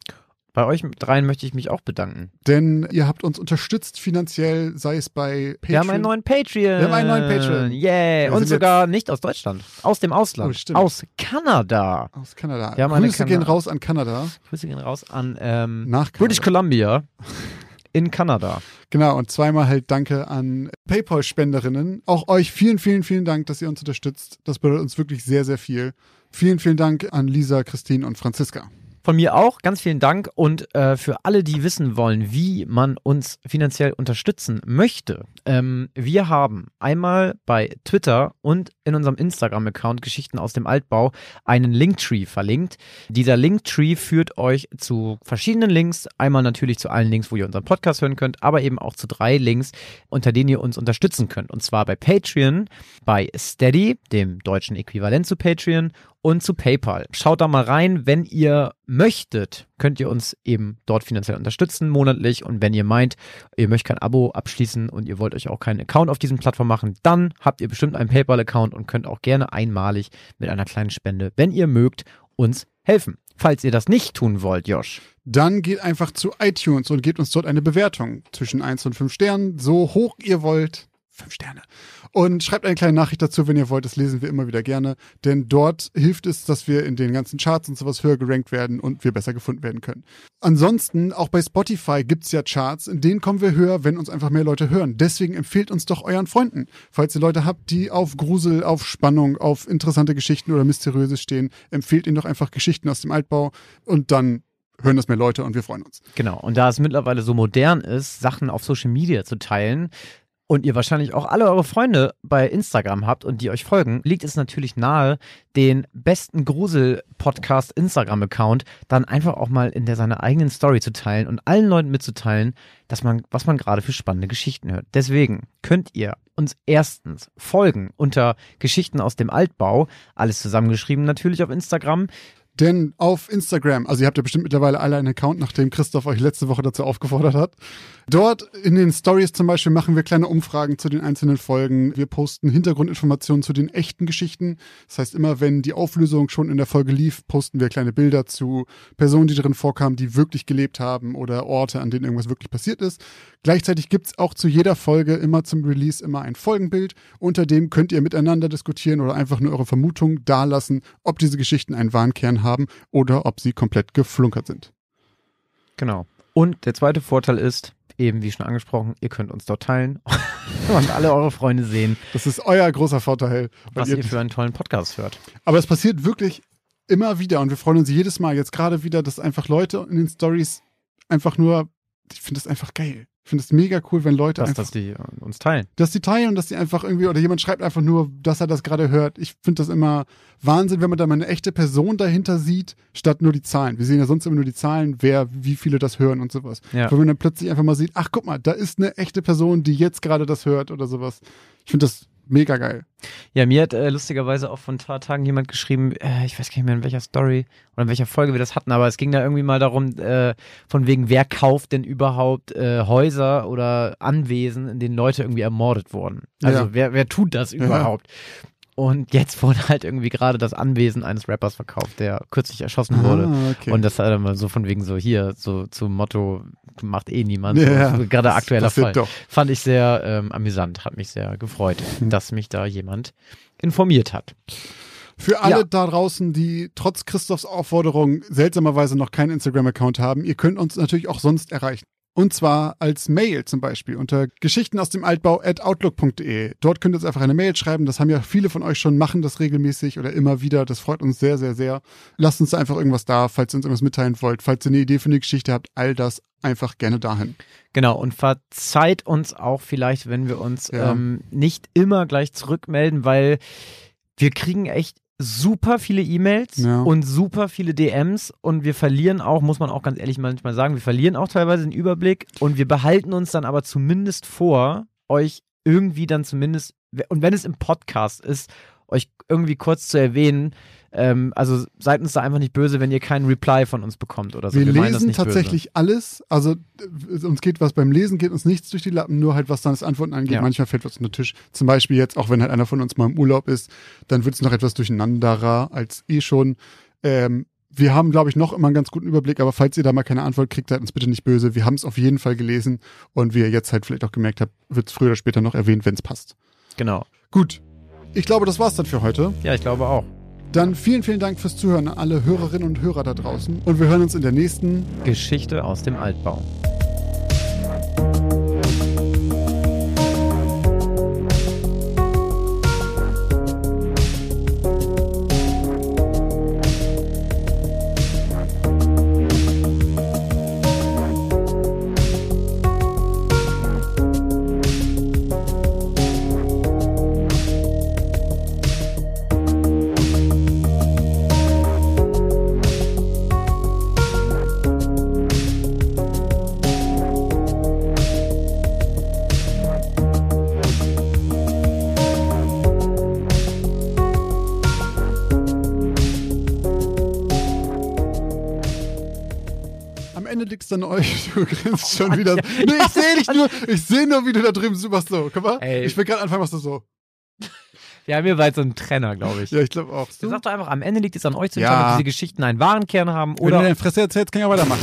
Bei euch dreien möchte ich mich auch bedanken. Denn ihr habt uns unterstützt finanziell, sei es bei Patreon. Wir haben einen neuen Patreon. Wir haben einen neuen Patreon. Yeah. Wir Und sogar nicht aus Deutschland. Aus dem Ausland. Oh, aus Kanada. aus Kanada. Wir haben eine Grüße gehen Kana- raus an Kanada. Grüße gehen raus an ähm, Nach Kanada. British Columbia in Kanada. Genau, und zweimal halt Danke an PayPal-Spenderinnen. Auch euch vielen, vielen, vielen Dank, dass ihr uns unterstützt. Das bedeutet uns wirklich sehr, sehr viel. Vielen, vielen Dank an Lisa, Christine und Franziska. Von mir auch ganz vielen Dank und äh, für alle, die wissen wollen, wie man uns finanziell unterstützen möchte. Ähm, wir haben einmal bei Twitter und in unserem Instagram-Account Geschichten aus dem Altbau einen Linktree verlinkt. Dieser Linktree führt euch zu verschiedenen Links. Einmal natürlich zu allen Links, wo ihr unseren Podcast hören könnt, aber eben auch zu drei Links, unter denen ihr uns unterstützen könnt. Und zwar bei Patreon, bei Steady, dem deutschen Äquivalent zu Patreon und zu PayPal. Schaut da mal rein, wenn ihr möchtet, könnt ihr uns eben dort finanziell unterstützen monatlich und wenn ihr meint, ihr möchtet kein Abo abschließen und ihr wollt euch auch keinen Account auf diesen Plattformen machen, dann habt ihr bestimmt einen PayPal-Account und könnt auch gerne einmalig mit einer kleinen Spende, wenn ihr mögt, uns helfen. Falls ihr das nicht tun wollt, Josh. Dann geht einfach zu iTunes und gebt uns dort eine Bewertung zwischen 1 und 5 Sternen, so hoch ihr wollt. 5 Sterne. Und schreibt eine kleine Nachricht dazu, wenn ihr wollt. Das lesen wir immer wieder gerne. Denn dort hilft es, dass wir in den ganzen Charts und sowas höher gerankt werden und wir besser gefunden werden können. Ansonsten, auch bei Spotify gibt's ja Charts, in denen kommen wir höher, wenn uns einfach mehr Leute hören. Deswegen empfehlt uns doch euren Freunden. Falls ihr Leute habt, die auf Grusel, auf Spannung, auf interessante Geschichten oder Mysteriöses stehen, empfehlt ihnen doch einfach Geschichten aus dem Altbau und dann hören das mehr Leute und wir freuen uns. Genau. Und da es mittlerweile so modern ist, Sachen auf Social Media zu teilen und ihr wahrscheinlich auch alle eure Freunde bei Instagram habt und die euch folgen, liegt es natürlich nahe, den besten Grusel-Podcast Instagram-Account dann einfach auch mal in der seiner eigenen Story zu teilen und allen Leuten mitzuteilen, dass man, was man gerade für spannende Geschichten hört. Deswegen könnt ihr uns erstens folgen unter Geschichten aus dem Altbau, alles zusammengeschrieben natürlich auf Instagram. Denn auf Instagram, also ihr habt ja bestimmt mittlerweile alle einen Account, nachdem Christoph euch letzte Woche dazu aufgefordert hat. Dort in den Stories zum Beispiel machen wir kleine Umfragen zu den einzelnen Folgen. Wir posten Hintergrundinformationen zu den echten Geschichten. Das heißt, immer wenn die Auflösung schon in der Folge lief, posten wir kleine Bilder zu Personen, die darin vorkamen, die wirklich gelebt haben oder Orte, an denen irgendwas wirklich passiert ist. Gleichzeitig gibt's auch zu jeder Folge immer zum Release immer ein Folgenbild. Unter dem könnt ihr miteinander diskutieren oder einfach nur eure Vermutung dalassen, ob diese Geschichten einen wahren Kern haben oder ob sie komplett geflunkert sind. Genau. Und der zweite Vorteil ist, eben wie schon angesprochen, ihr könnt uns dort teilen und alle eure Freunde sehen, Das ist euer großer Vorteil. was ihr- ihr für einen tollen Podcast hört. Aber es passiert wirklich immer wieder und wir freuen uns jedes Mal. Jetzt gerade wieder, dass einfach Leute in den Stories einfach nur ich finde das einfach geil. Ich finde es mega cool, wenn Leute Dass, einfach, dass die äh, uns teilen. dass die teilen und dass die einfach irgendwie, oder jemand schreibt einfach nur, dass er das gerade hört. Ich finde das immer Wahnsinn, wenn man da mal eine echte Person dahinter sieht, statt nur die Zahlen. Wir sehen ja sonst immer nur die Zahlen, wer, wie viele das hören und sowas. Ja. Wenn man dann plötzlich einfach mal sieht, ach guck mal, da ist eine echte Person, die jetzt gerade das hört oder sowas. Ich finde das mega geil. Ja, mir hat äh, lustigerweise auch vor ein paar Tagen jemand geschrieben, äh, ich weiß gar nicht mehr in welcher Story oder in welcher Folge wir das hatten, aber es ging da irgendwie mal darum, äh, von wegen, wer kauft denn überhaupt äh, Häuser oder Anwesen, in denen Leute irgendwie ermordet wurden. Also Ja. wer, wer tut das überhaupt? Und jetzt wurde halt irgendwie gerade das Anwesen eines Rappers verkauft, der kürzlich erschossen wurde. Ah, okay. Und das hat dann mal so von wegen so hier, so zum Motto, macht eh niemand. Ja, so, gerade aktueller Fall. doch. Fand ich sehr ähm, amüsant, hat mich sehr gefreut, Hm. dass mich da jemand informiert hat. Für alle Ja. da draußen, die trotz Christophs Aufforderung seltsamerweise noch keinen Instagram-Account haben, ihr könnt uns natürlich auch sonst erreichen. Und zwar als Mail zum Beispiel unter Geschichten aus dem Altbau at outlook.de. Dort könnt ihr uns einfach eine Mail schreiben. Das haben ja viele von euch schon, machen das regelmäßig oder immer wieder. Das freut uns sehr, sehr, sehr. Lasst uns da einfach irgendwas da, falls ihr uns irgendwas mitteilen wollt. Falls ihr eine Idee für eine Geschichte habt, all das einfach gerne dahin. Genau, und verzeiht uns auch vielleicht, wenn wir uns Ja. ähm, nicht immer gleich zurückmelden, weil wir kriegen echt super viele E-Mails Ja. und super viele DMs und wir verlieren auch, muss man auch ganz ehrlich manchmal sagen, wir verlieren auch teilweise den Überblick und wir behalten uns dann aber zumindest vor, euch irgendwie dann zumindest, und wenn es im Podcast ist, euch irgendwie kurz zu erwähnen, ähm, also seid uns da einfach nicht böse, wenn ihr keinen Reply von uns bekommt oder so. wir, das lesen tatsächlich alles. Also äh, uns geht was beim Lesen, geht uns nichts durch die Lappen, nur halt was dann das Antworten angeht. Ja. Manchmal fällt was unter den Tisch. Zum Beispiel jetzt, auch wenn halt einer von uns mal im Urlaub ist, dann wird es noch etwas durcheinanderer als eh schon. Ähm, wir haben, glaube ich, noch immer einen ganz guten Überblick, aber falls ihr da mal keine Antwort kriegt, seid uns bitte nicht böse. Wir haben es auf jeden Fall gelesen und wie ihr jetzt halt vielleicht auch gemerkt habt, wird es früher oder später noch erwähnt, wenn es passt. böse. Genau. Gut. Ich glaube, das war's dann für heute. Ja, ich glaube auch. Dann vielen, vielen Dank fürs Zuhören an alle Hörerinnen und Hörer da draußen. Und wir hören uns in der nächsten Geschichte aus dem Altbau. Liegt's dann euch. Du grinst schon Mann, wieder. ja. Nee, ich sehe dich nur. Ich sehe nur, wie du da drüben machst. So, guck mal. Ey. Ich will gerade anfangen, machst du so. Wir haben hier bald so einen Trenner, glaube ich. Ja, ich glaube auch. Ihr sagt doch einfach, am Ende liegt es an euch zu Ja. entscheiden, ob diese Geschichten einen wahren Kern haben Wenn du oder deine Fresse erzählst, kann ich auch weitermachen.